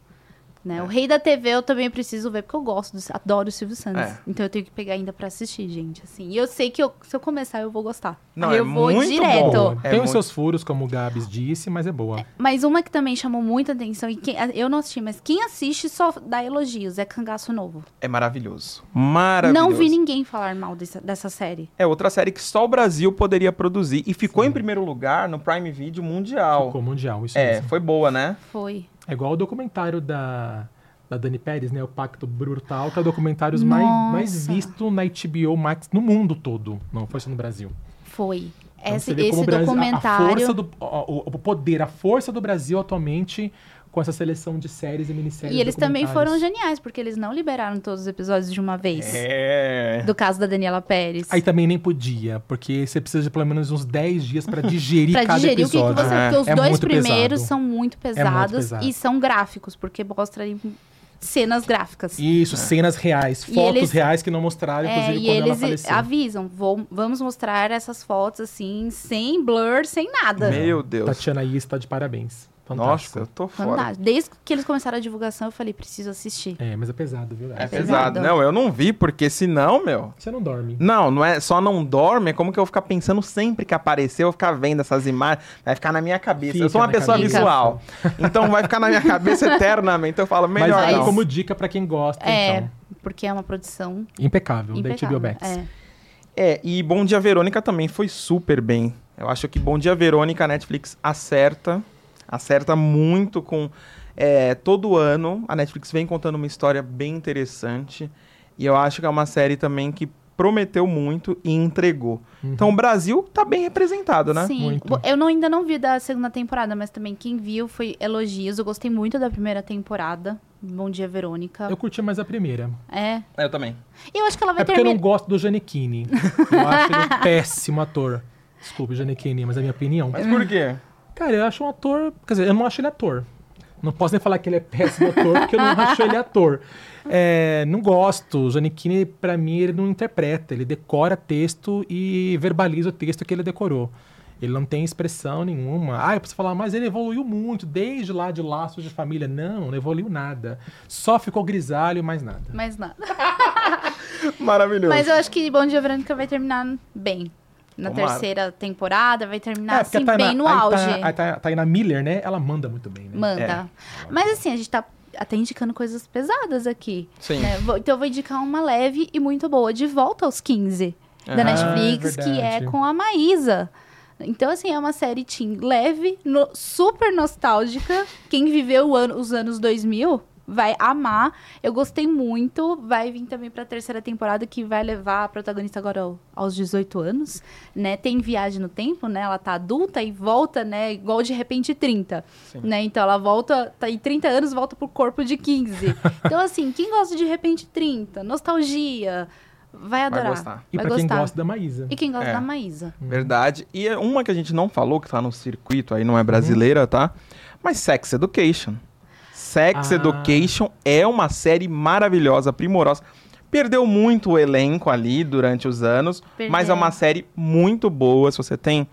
Né? É. O Rei da TV eu também preciso ver, porque eu gosto, do, adoro o Silvio Santos. É. Então eu tenho que pegar ainda pra assistir, gente. Assim. E eu sei que eu- se eu começar, eu vou gostar. Não, é eu vou muito direto. bom. É Tem muito- os seus furos, como o Gabs disse, mas é boa. Mas uma que também chamou muita atenção, e quem- eu não assisti, mas quem assiste só dá elogios, é Cangaço Novo. É maravilhoso. Maravilhoso. Não vi ninguém falar mal dessa, dessa série. É outra série que só o Brasil poderia produzir. E ficou em primeiro lugar no Prime Video mundial. Ficou mundial, isso É, mesmo. foi boa, né? Foi. É igual o documentário da, da Dani Pérez, né? O Pacto Brutal, que é o documentário mais, Nossa. mais visto na HBO Max no mundo todo. Não foi só no Brasil. Foi. Então Esse, esse o Brasil- a- documentário. A, força do, o, o poder, a força do Brasil atualmente com essa seleção de séries e minisséries. E eles também foram geniais, porque eles não liberaram todos os episódios de uma vez. É. Do caso da Daniela Pérez. Aí também nem podia, porque você precisa de pelo menos uns 10 dias pra [LAUGHS] digerir Pra cada digerir o que, que episódio. você. É. Porque os É dois muito primeiros pesado. são muito pesados pesado. e são gráficos, porque mostra cenas gráficas. Isso, cenas reais, E fotos eles- reais que não mostraram, É, inclusive, e quando ela eles faleceu. avisam, "Vou- vamos mostrar essas fotos assim, sem blur, sem nada. Meu Deus. Tatiana Is tá de parabéns. Nossa, Fantástico. eu tô fora. Fantástico. Desde que eles começaram a divulgação, eu falei, preciso assistir. É, mas é pesado, viu? É Gabs? pesado. pesado. Não, eu não vi, porque senão, meu. Você não dorme. Não, não é só não dorme, é como que eu vou ficar pensando sempre que aparecer, eu vou ficar vendo essas imagens, vai ficar na minha cabeça. eu Fica sou uma pessoa cabeça. visual. Então vai ficar na minha cabeça [LAUGHS] eternamente. Eu falo, Mas melhor aí, não. como dica pra quem gosta, É, então. porque é uma produção Impecável, da impecável. HBO Max. É. É, e Bom Dia Verônica também foi super bem. Eu acho que Bom Dia Verônica, a Netflix acerta, acerta muito com. é, todo ano a Netflix vem contando uma história bem interessante. E eu acho que é uma série também que prometeu muito e entregou. Então o Brasil tá bem representado, né? Sim, Muito. Eu não, ainda não vi da segunda temporada, mas também quem viu foi elogios. Eu gostei muito da primeira temporada. Bom dia, Verônica. Eu curti mais a primeira. É. Eu também. Eu acho que ela vai É porque eu não gosto do Giannichini. Eu acho ele um [LAUGHS] péssimo ator. Desculpe, Giannichini, mas é a minha opinião. Mas por quê? Cara, eu acho um ator. Quer dizer, eu não acho ele ator. Não posso nem falar que ele é péssimo ator, porque eu não acho ele ator. É, não gosto. O Giannichini, pra mim, ele não interpreta. Ele decora texto e verbaliza o texto que ele decorou. Ele não tem expressão nenhuma. Ah, eu preciso falar, mas ele evoluiu muito, desde lá de Laços de Família. Não, não evoluiu nada. Só ficou grisalho e mais nada. Mas nada. [LAUGHS] Maravilhoso. Mas eu acho que Bom Dia, Verônica vai terminar bem. Na Tomara. terceira temporada, vai terminar porque assim, Taina- bem no auge. A Taina- a Taina Miller, né? Ela manda muito bem, né? Manda. Mas assim, a gente tá até indicando coisas pesadas aqui. Sim. né? Então eu vou indicar uma leve e muito boa, De Volta aos 15, da Ah, Netflix, que é com a Maísa. Então, assim, é uma série teen leve, no- super nostálgica. Quem viveu ano- os anos 2000 vai amar. Eu gostei muito. Vai vir também pra terceira temporada, que vai levar a protagonista agora ao- aos 18 anos, né? Tem viagem no tempo, né? Ela tá adulta e volta, né? Igual de repente 30, Sim. né? Então ela volta, tá em 30 anos, volta pro corpo de 15. [LAUGHS] Então, assim, quem gosta de repente 30, nostalgia, vai adorar. gostar. E vai pra quem gostar. gosta da Maísa. E quem gosta É. da Maísa. Verdade. E é uma que a gente não falou, que tá no circuito aí, não é brasileira, tá? Mas Sex Education. Sex Ah. Education é uma série maravilhosa, primorosa. Perdeu muito o elenco ali durante os anos, mas é Perdeu. uma série muito boa. Se você tem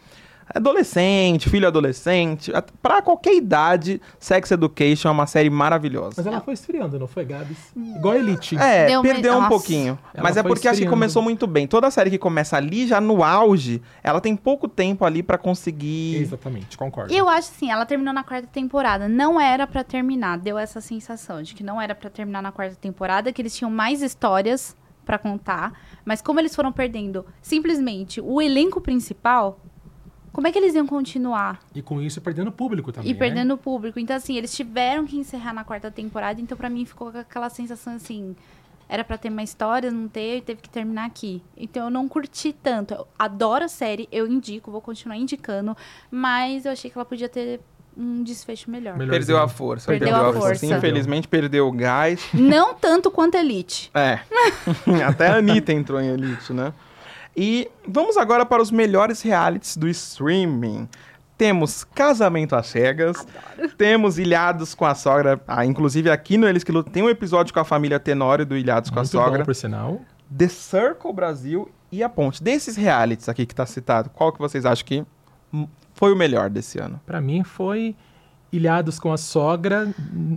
adolescente, filho adolescente, pra qualquer idade, Sex Education é uma série maravilhosa. Mas ela foi esfriando, não foi, Gabs? Igual a Elite. É, Deu perdeu um pouquinho. Ela Mas é porque acho que esfriando. começou muito bem. Toda série que começa ali, já no auge, ela tem pouco tempo ali pra conseguir. Exatamente, concordo. Eu acho assim, ela terminou na quarta temporada. Não era pra terminar. Deu essa sensação de que não era pra terminar na quarta temporada, que eles tinham mais histórias pra contar. Mas como eles foram perdendo simplesmente o elenco principal, como é que eles iam continuar? E com isso perdendo público também. e né? perdendo o público. Então, assim, eles tiveram que encerrar na quarta temporada. Então, pra mim, ficou aquela sensação assim. era pra ter uma história, não ter, teve que terminar aqui. Então eu não curti tanto. Eu adoro a série, eu indico, vou continuar indicando, mas eu achei que ela podia ter um desfecho melhor. Melhor. Perdeu a força. Perdeu a força. Infelizmente perdeu o gás. Não tanto quanto Elite. É. [LAUGHS] Até a Anitta entrou em Elite, né? E vamos agora para os melhores realities do streaming. Temos Casamento às Cegas, temos Ilhados com a Sogra. Ah, inclusive aqui no Eles que Lutam tem um episódio com a família Tenório do Ilhados com a Muito bom, Sogra. por sinal. The Circle Brasil e a Ponte. Desses realities aqui que tá citado, qual que vocês acham que foi o melhor desse ano? Pra mim foi Ilhados com a Sogra,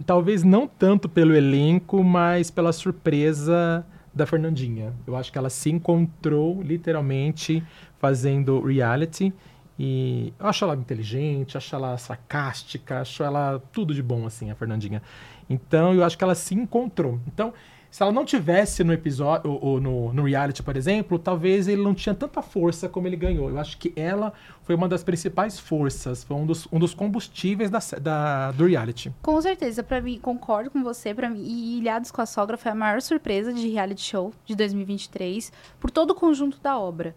talvez não tanto pelo elenco, mas pela surpresa da Fernandinha. Eu acho que ela se encontrou literalmente fazendo reality e eu acho ela inteligente, acho ela sarcástica, acho ela tudo de bom assim, a Fernandinha. Então eu acho que ela se encontrou. Então se ela não tivesse no episódio, ou, ou no, no reality, por exemplo, talvez ele não tinha tanta força como ele ganhou. Eu acho que ela foi uma das principais forças, foi um dos, um dos combustíveis da, da- do reality. Com certeza, pra mim, concordo com você, pra mim, e Ilhados com a Sogra foi a maior surpresa de reality show de 2023, por todo o conjunto da obra.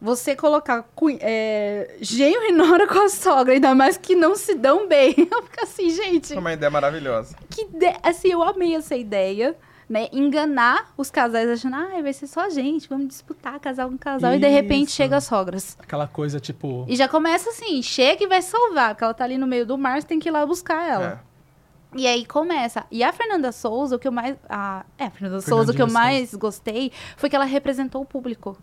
Você colocar é, Genro e Nora com a sogra, ainda mais que não se dão bem. [LAUGHS] Eu fico assim, gente, Foi uma ideia maravilhosa. que ide- assim, eu amei essa ideia, né? Enganar os casais achando, ah, vai ser só a gente, vamos disputar casal com casal, e de repente Isso. chega as sogras. Aquela coisa tipo. E já começa assim, chega e vai salvar, porque ela tá ali no meio do mar, você tem que ir lá buscar ela. É. E aí começa. E a Fernanda Souza, o que eu mais. A, é, a Fernanda Souza, o que eu Fernandinha mais gostei foi que ela representou o público.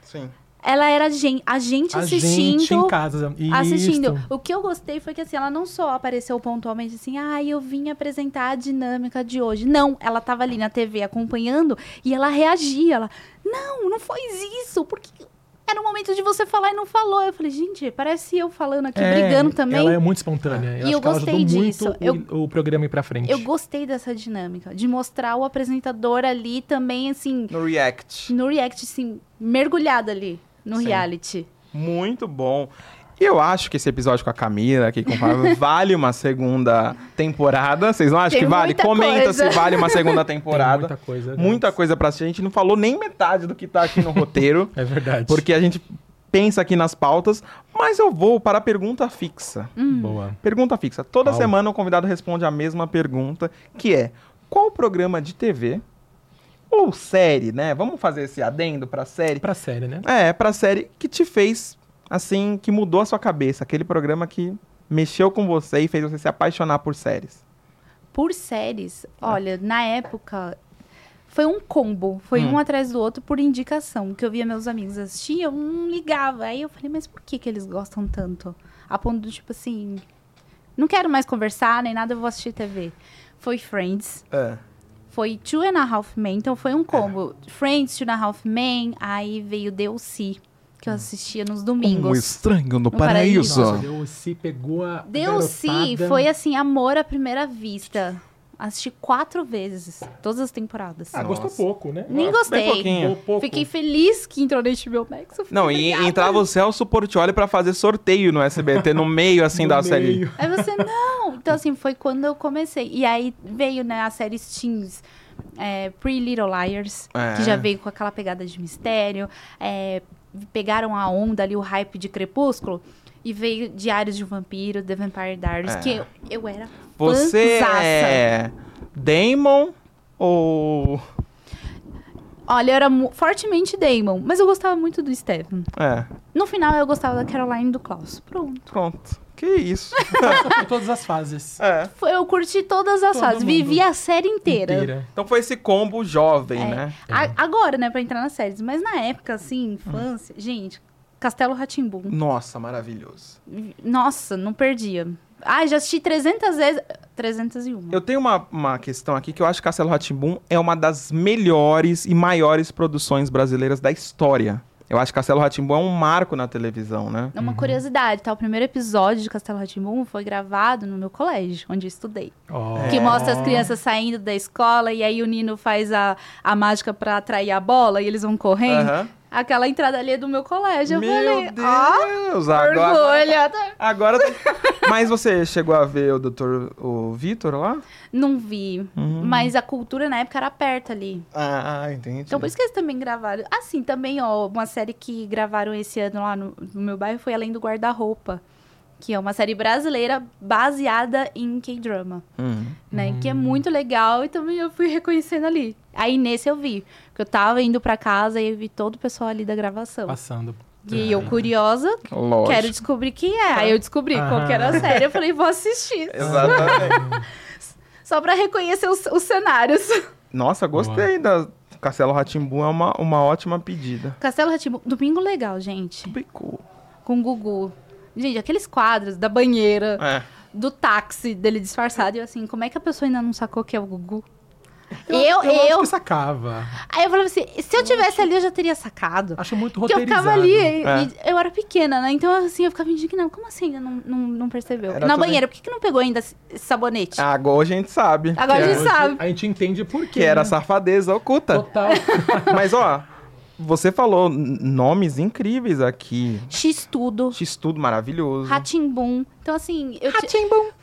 Sim. Ela era gen- a gente A assistindo. gente em casa. Assistindo. Isso. O que eu gostei foi que assim, ela não só apareceu pontualmente assim, ah, eu vim apresentar a dinâmica de hoje. Não, ela tava ali na TV acompanhando e ela reagia. Ela, não, não faz isso, porque era o momento de você falar e não falou. Eu falei, gente, parece eu falando aqui, É, brigando também. Ela é muito espontânea. Eu E acho eu que ela gostei disso. muito o, o programa ir pra frente. Eu gostei dessa dinâmica, de mostrar o apresentador ali também, assim, No React. no react, assim, mergulhado ali no Sim. reality. Muito bom. E eu acho que esse episódio com a Camila, aqui com o Fábio, [LAUGHS] vale uma segunda temporada. Vocês não acham Tem que vale? muita Comenta coisa. se vale uma [LAUGHS] segunda Tem temporada. muita coisa. Muita né? coisa pra assistir. A gente não falou nem metade do que tá aqui no roteiro, [LAUGHS] É verdade. porque a gente pensa aqui nas pautas, mas eu vou para a pergunta fixa. Boa. Pergunta fixa. Toda semana o convidado responde a mesma pergunta, que é: qual programa de TV ou série, né? Vamos fazer esse adendo pra série. Pra série, né? É, pra série que te fez, assim, que mudou a sua cabeça. Aquele programa que mexeu com você e fez você se apaixonar por séries. Por séries, olha, na época foi um combo, foi Hum. um atrás do outro por indicação, que eu via meus amigos assistir, eu não ligava. Aí eu falei, mas por que que eles gostam tanto? A ponto do tipo assim, não quero mais conversar nem nada, eu vou assistir TV. Foi Friends, É. foi Two and a Half Men, então foi um combo. Friends, Two and a Half Men, aí veio DLC, que eu assistia nos Um domingos. estranho no, paraíso. Nossa, DLC pegou a. Garotada. foi assim, amor à primeira vista. Assisti quatro vezes, todas as temporadas. Ah, gostou Nossa. pouco, né? Nem gostei. Gostou pouco. Fiquei feliz que entrou no HBO Max. Não, e obrigada. entrava o Celso Portioli pra fazer sorteio no SBT, no [LAUGHS] meio, assim, No da série. meio. Aí você, não. Então, assim, foi quando eu comecei. E aí veio, né, a série Teens, é, Pretty Little Liars, É. que já veio com aquela pegada de mistério. é, pegaram a onda ali, o hype de Crepúsculo. E veio Diários de um Vampiro, The Vampire Diaries, É. que eu, eu era Você é Damon ou... Olha, eu era fortemente Damon, mas eu gostava muito do Stephen. É, No final, eu gostava da Caroline e do Klaus. Pronto. pronto. Que isso. [LAUGHS] Todas as fases. é. Foi, eu curti todas as Todo fases. Vivi a série inteira. Inteira. Então foi esse combo jovem, É. né? A- agora, né, pra entrar nas séries. Mas na época, assim, infância... Gente, Castelo Ratimbum. Nossa, maravilhoso. Nossa, não perdia. Ai, já assisti 300 vezes... 301. Eu tenho uma, uma questão aqui que eu acho que Castelo Ratimbum é uma das melhores e maiores produções brasileiras da história. Eu acho que Castelo Ratimbum é um marco na televisão, né? É Uma curiosidade, tá? O primeiro episódio de Castelo Ratimbum foi gravado no meu colégio, onde eu estudei. Ó. Que mostra as crianças saindo da escola e aí o Nino faz a, a mágica pra atrair a bola e eles vão correndo. Aham. Aquela entrada ali é do meu colégio. Eu Meu falei, Deus! agora, orgulho. agora. Mas você chegou a ver o doutor o Vitor lá? Não vi, Uhum. mas a cultura na época era perto ali. Ah, entendi. Então por isso que eles também gravaram. Assim, também, ó, uma série que gravaram esse ano lá no, no meu bairro foi Além do Guarda-Roupa. Que é uma série brasileira baseada em K-drama, Hum. né? Que é muito legal e também eu fui reconhecendo ali. Aí nesse eu vi. Eu tava indo pra casa e eu vi todo o pessoal ali da gravação. Passando. E eu, curiosa, Lógico. quero descobrir quem é. Aí eu descobri qual que era a série. Eu falei, vou assistir. [LAUGHS] Exatamente. Só pra reconhecer os, os cenários. Nossa, gostei da Castelo Ratimbum, é uma, uma ótima pedida. Castelo Ratimbu, domingo legal, gente. Bicou. Com o Gugu. Gente, aqueles quadros da banheira, É. do táxi dele disfarçado. E eu assim, como é que a pessoa ainda não sacou que é o Gugu? Eu, eu, eu. acho que sacava. Aí eu falava assim, se eu tivesse ali, eu já teria sacado. Acho muito Porque eu roteirizado. ficava ali, É. e eu era pequena, né? Então, assim, eu ficava indignada. Como assim ainda não, não, não percebeu? Era Na banheira, por que, que não pegou ainda esse sabonete? Agora a gente sabe. Agora que a é- gente sabe. A gente entende por quê. Que era né? safadeza oculta. Total. [LAUGHS] Mas, ó, você falou nomes incríveis aqui. X-Tudo, X-Tudo maravilhoso. Ratimbum. Então, assim, eu ti-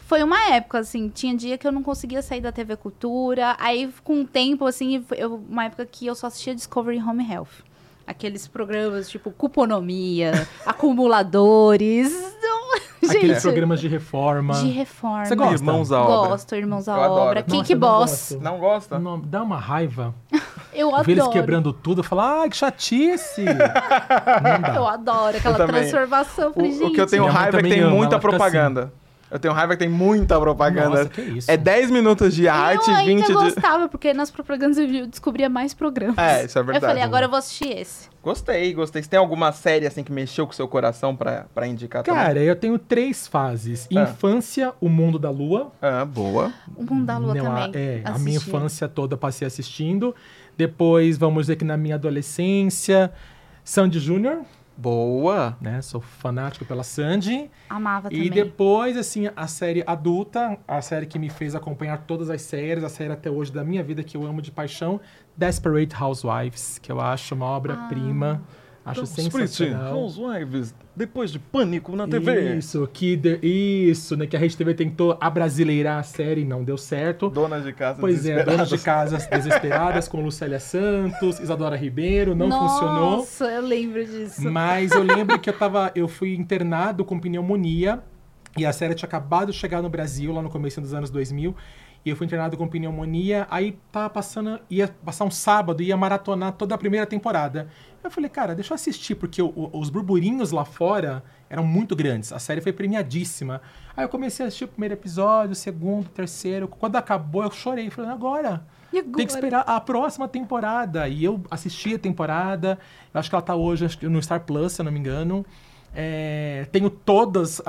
foi uma época, assim, tinha dia que eu não conseguia sair da TV Cultura. Aí, com o tempo, assim, eu- uma época que eu só assistia Discovery Home Health. Aqueles programas tipo cuponomia, [LAUGHS] acumuladores. Então, Aqueles gente, programas de reforma. de reforma. Você gosta? Irmãos à obra. Gosto, Irmãos à Eu adoro. Obra. Eu não. Não gosta? Não, dá uma raiva. [LAUGHS] Eu Ver eles adoro. quebrando tudo, falo, ai, que chatice. [LAUGHS] Eu adoro aquela Eu transformação. O, o que eu gente, tenho Minha raiva é que tem ama, muita fica propaganda. Eu tenho raiva que tem muita propaganda. Nossa, que isso. É 10 minutos de arte eu e ainda 20 de. gostava, porque nas propagandas eu descobria mais programas. É, isso é verdade. Eu falei, agora eu vou assistir esse. Gostei, gostei. Você tem alguma série assim que mexeu com o seu coração pra, pra indicar também? Cara, eu tenho três fases. Ah. Infância, O Mundo da Lua. Ah, boa. O Mundo da Lua Não, a- também. É, a minha infância toda eu passei assistindo. Depois, vamos dizer que na minha adolescência, Sandy Júnior, Boa. né? Sou fanático pela Sandy. Amava E também. depois, assim, a série adulta, a série que me fez acompanhar todas as séries, a série até hoje da minha vida que eu amo de paixão, Desperate Housewives, que eu acho uma obra-prima. Acho sensacional. Housewives, depois de Pânico na Isso, que de- isso, né? Que a Rede TV tentou abrasileirar a série e não deu certo. Donas de casa Pois é, donas de casas desesperadas com Lucélia Santos, Isadora Ribeiro, não funcionou. Nossa, eu lembro disso. Mas eu lembro que eu [LAUGHS] tava, eu fui internado com pneumonia e a série tinha acabado de chegar no Brasil lá no começo dos anos 2000. E eu fui internado com pneumonia, aí tava passando, ia passar um sábado, ia maratonar toda a primeira temporada. Eu falei, cara, deixa eu assistir, porque o- o- os burburinhos lá fora eram muito grandes. A série foi premiadíssima. Aí eu comecei a assistir o primeiro episódio, o segundo, o terceiro. Quando acabou, eu chorei. Falei, agora? E Tem que agora? esperar a próxima temporada. E eu assisti a temporada. Eu acho que ela tá hoje acho que no Star Plus, se eu não me engano. É, tenho todos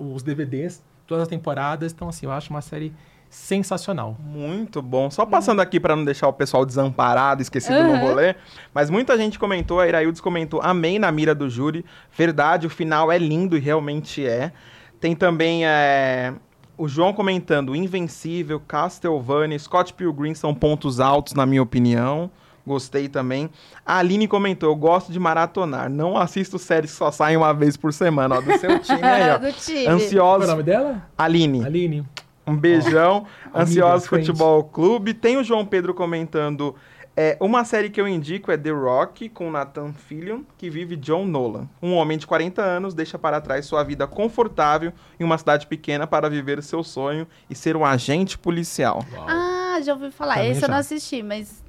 os DVDs, todas as temporadas. Então, assim, eu acho uma série sensacional. Muito bom. Só passando aqui pra não deixar o pessoal desamparado, esquecido no Uhum. rolê. Mas muita gente comentou, a Iraildes comentou, amém na mira do júri. Verdade, o final é lindo e realmente é. Tem também é, o João comentando, Invencível, Castlevania, Scott Pilgrim são pontos altos, na minha opinião. Gostei também. A Aline comentou, eu gosto de maratonar. Não assisto séries que só saem uma vez por semana. Ó, do seu [LAUGHS] time aí, ó. do time. Qual é o nome dela? Aline. Aline. Um beijão. [LAUGHS] Amiga, Ansiosos. Futebol Clube. Tem o João Pedro comentando. É, uma série que eu indico é The Rock, com Nathan Fillion, que vive John Nolan. Um homem de 40 anos deixa para trás sua vida confortável em uma cidade pequena para viver seu sonho e ser um agente policial. Ah, já ouvi falar. Também Esse eu já. não assisti, mas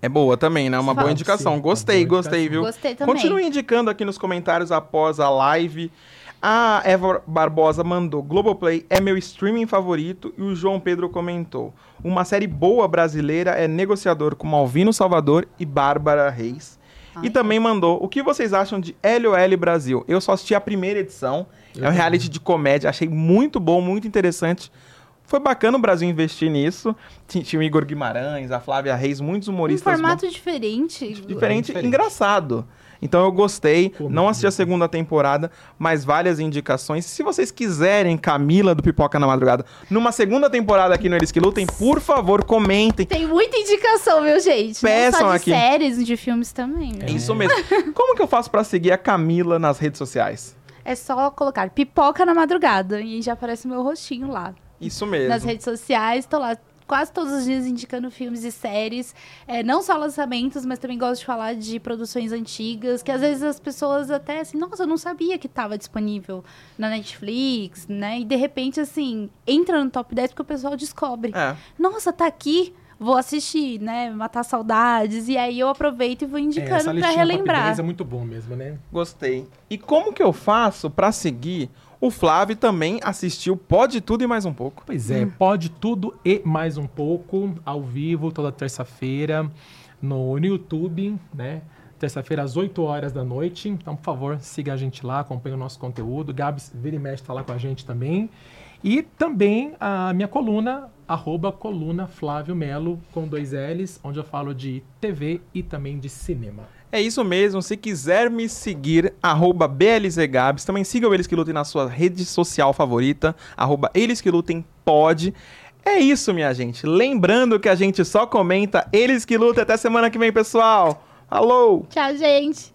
É boa também, né? Uma boa Fala, indicação. sim, Gostei, boa gostei, indicação. viu? gostei também. Continue indicando aqui nos comentários após a live. A Eva Barbosa mandou: Globoplay é meu streaming favorito. E o João Pedro comentou: Uma série boa brasileira é Negociador com Malvino Salvador e Bárbara Reis. E Ai. também mandou: O que vocês acham de LOL Brasil? Eu só assisti a primeira edição. Eu é um reality de comédia. Achei muito bom, muito interessante. Foi bacana o Brasil investir nisso. Tinha, o Igor Guimarães, a Flávia Reis, muitos Um humoristas formato diferente. diferente, diferente. engraçado. Então eu gostei, não assisti a segunda temporada, mas várias indicações. Se vocês quiserem Camila do Pipoca na Madrugada numa segunda temporada aqui no Eles Que Lutem, por favor, comentem. Tem muita indicação, meu gente. Peçam Não só de aqui. séries, de filmes também. É isso mesmo. Como que eu faço pra seguir a Camila nas redes sociais? É só colocar pipoca na madrugada e já aparece meu rostinho lá. Isso mesmo. Nas redes sociais, tô lá quase todos os dias indicando filmes e séries. É, não só lançamentos, mas também gosto de falar de produções antigas, que às vezes as pessoas até assim, nossa, eu não sabia que estava disponível na Netflix, né? E de repente, assim, entra no top 10 porque o pessoal descobre. É. Nossa, tá aqui. Vou assistir, né? Matar saudades. E aí eu aproveito e vou É, indicando essa pra listinha top relembrar. 10 é muito bom mesmo, né? Gostei. E como que eu faço pra seguir? O Flávio também assistiu Pode Tudo e Mais Um Pouco. Pois é, pode tudo e mais um pouco, ao vivo, toda terça-feira, no, no YouTube, né? Terça-feira às 8 horas da noite. Então, por favor, siga a gente lá, acompanhe o nosso conteúdo. Gabs vira e mexe tá lá com a gente também. E também a minha coluna, arroba coluna Flávio Melo, com dois L's, onde eu falo de TV e também de cinema. É isso mesmo. Se quiser me seguir, arroba BLZGabs. Também siga o Eles Que Lutem na sua rede social favorita, arroba Eles Que Lutem Pode. É isso, minha gente. Lembrando que a gente só comenta Eles Que Lutem. Até semana que vem, pessoal. Falou! Tchau, gente.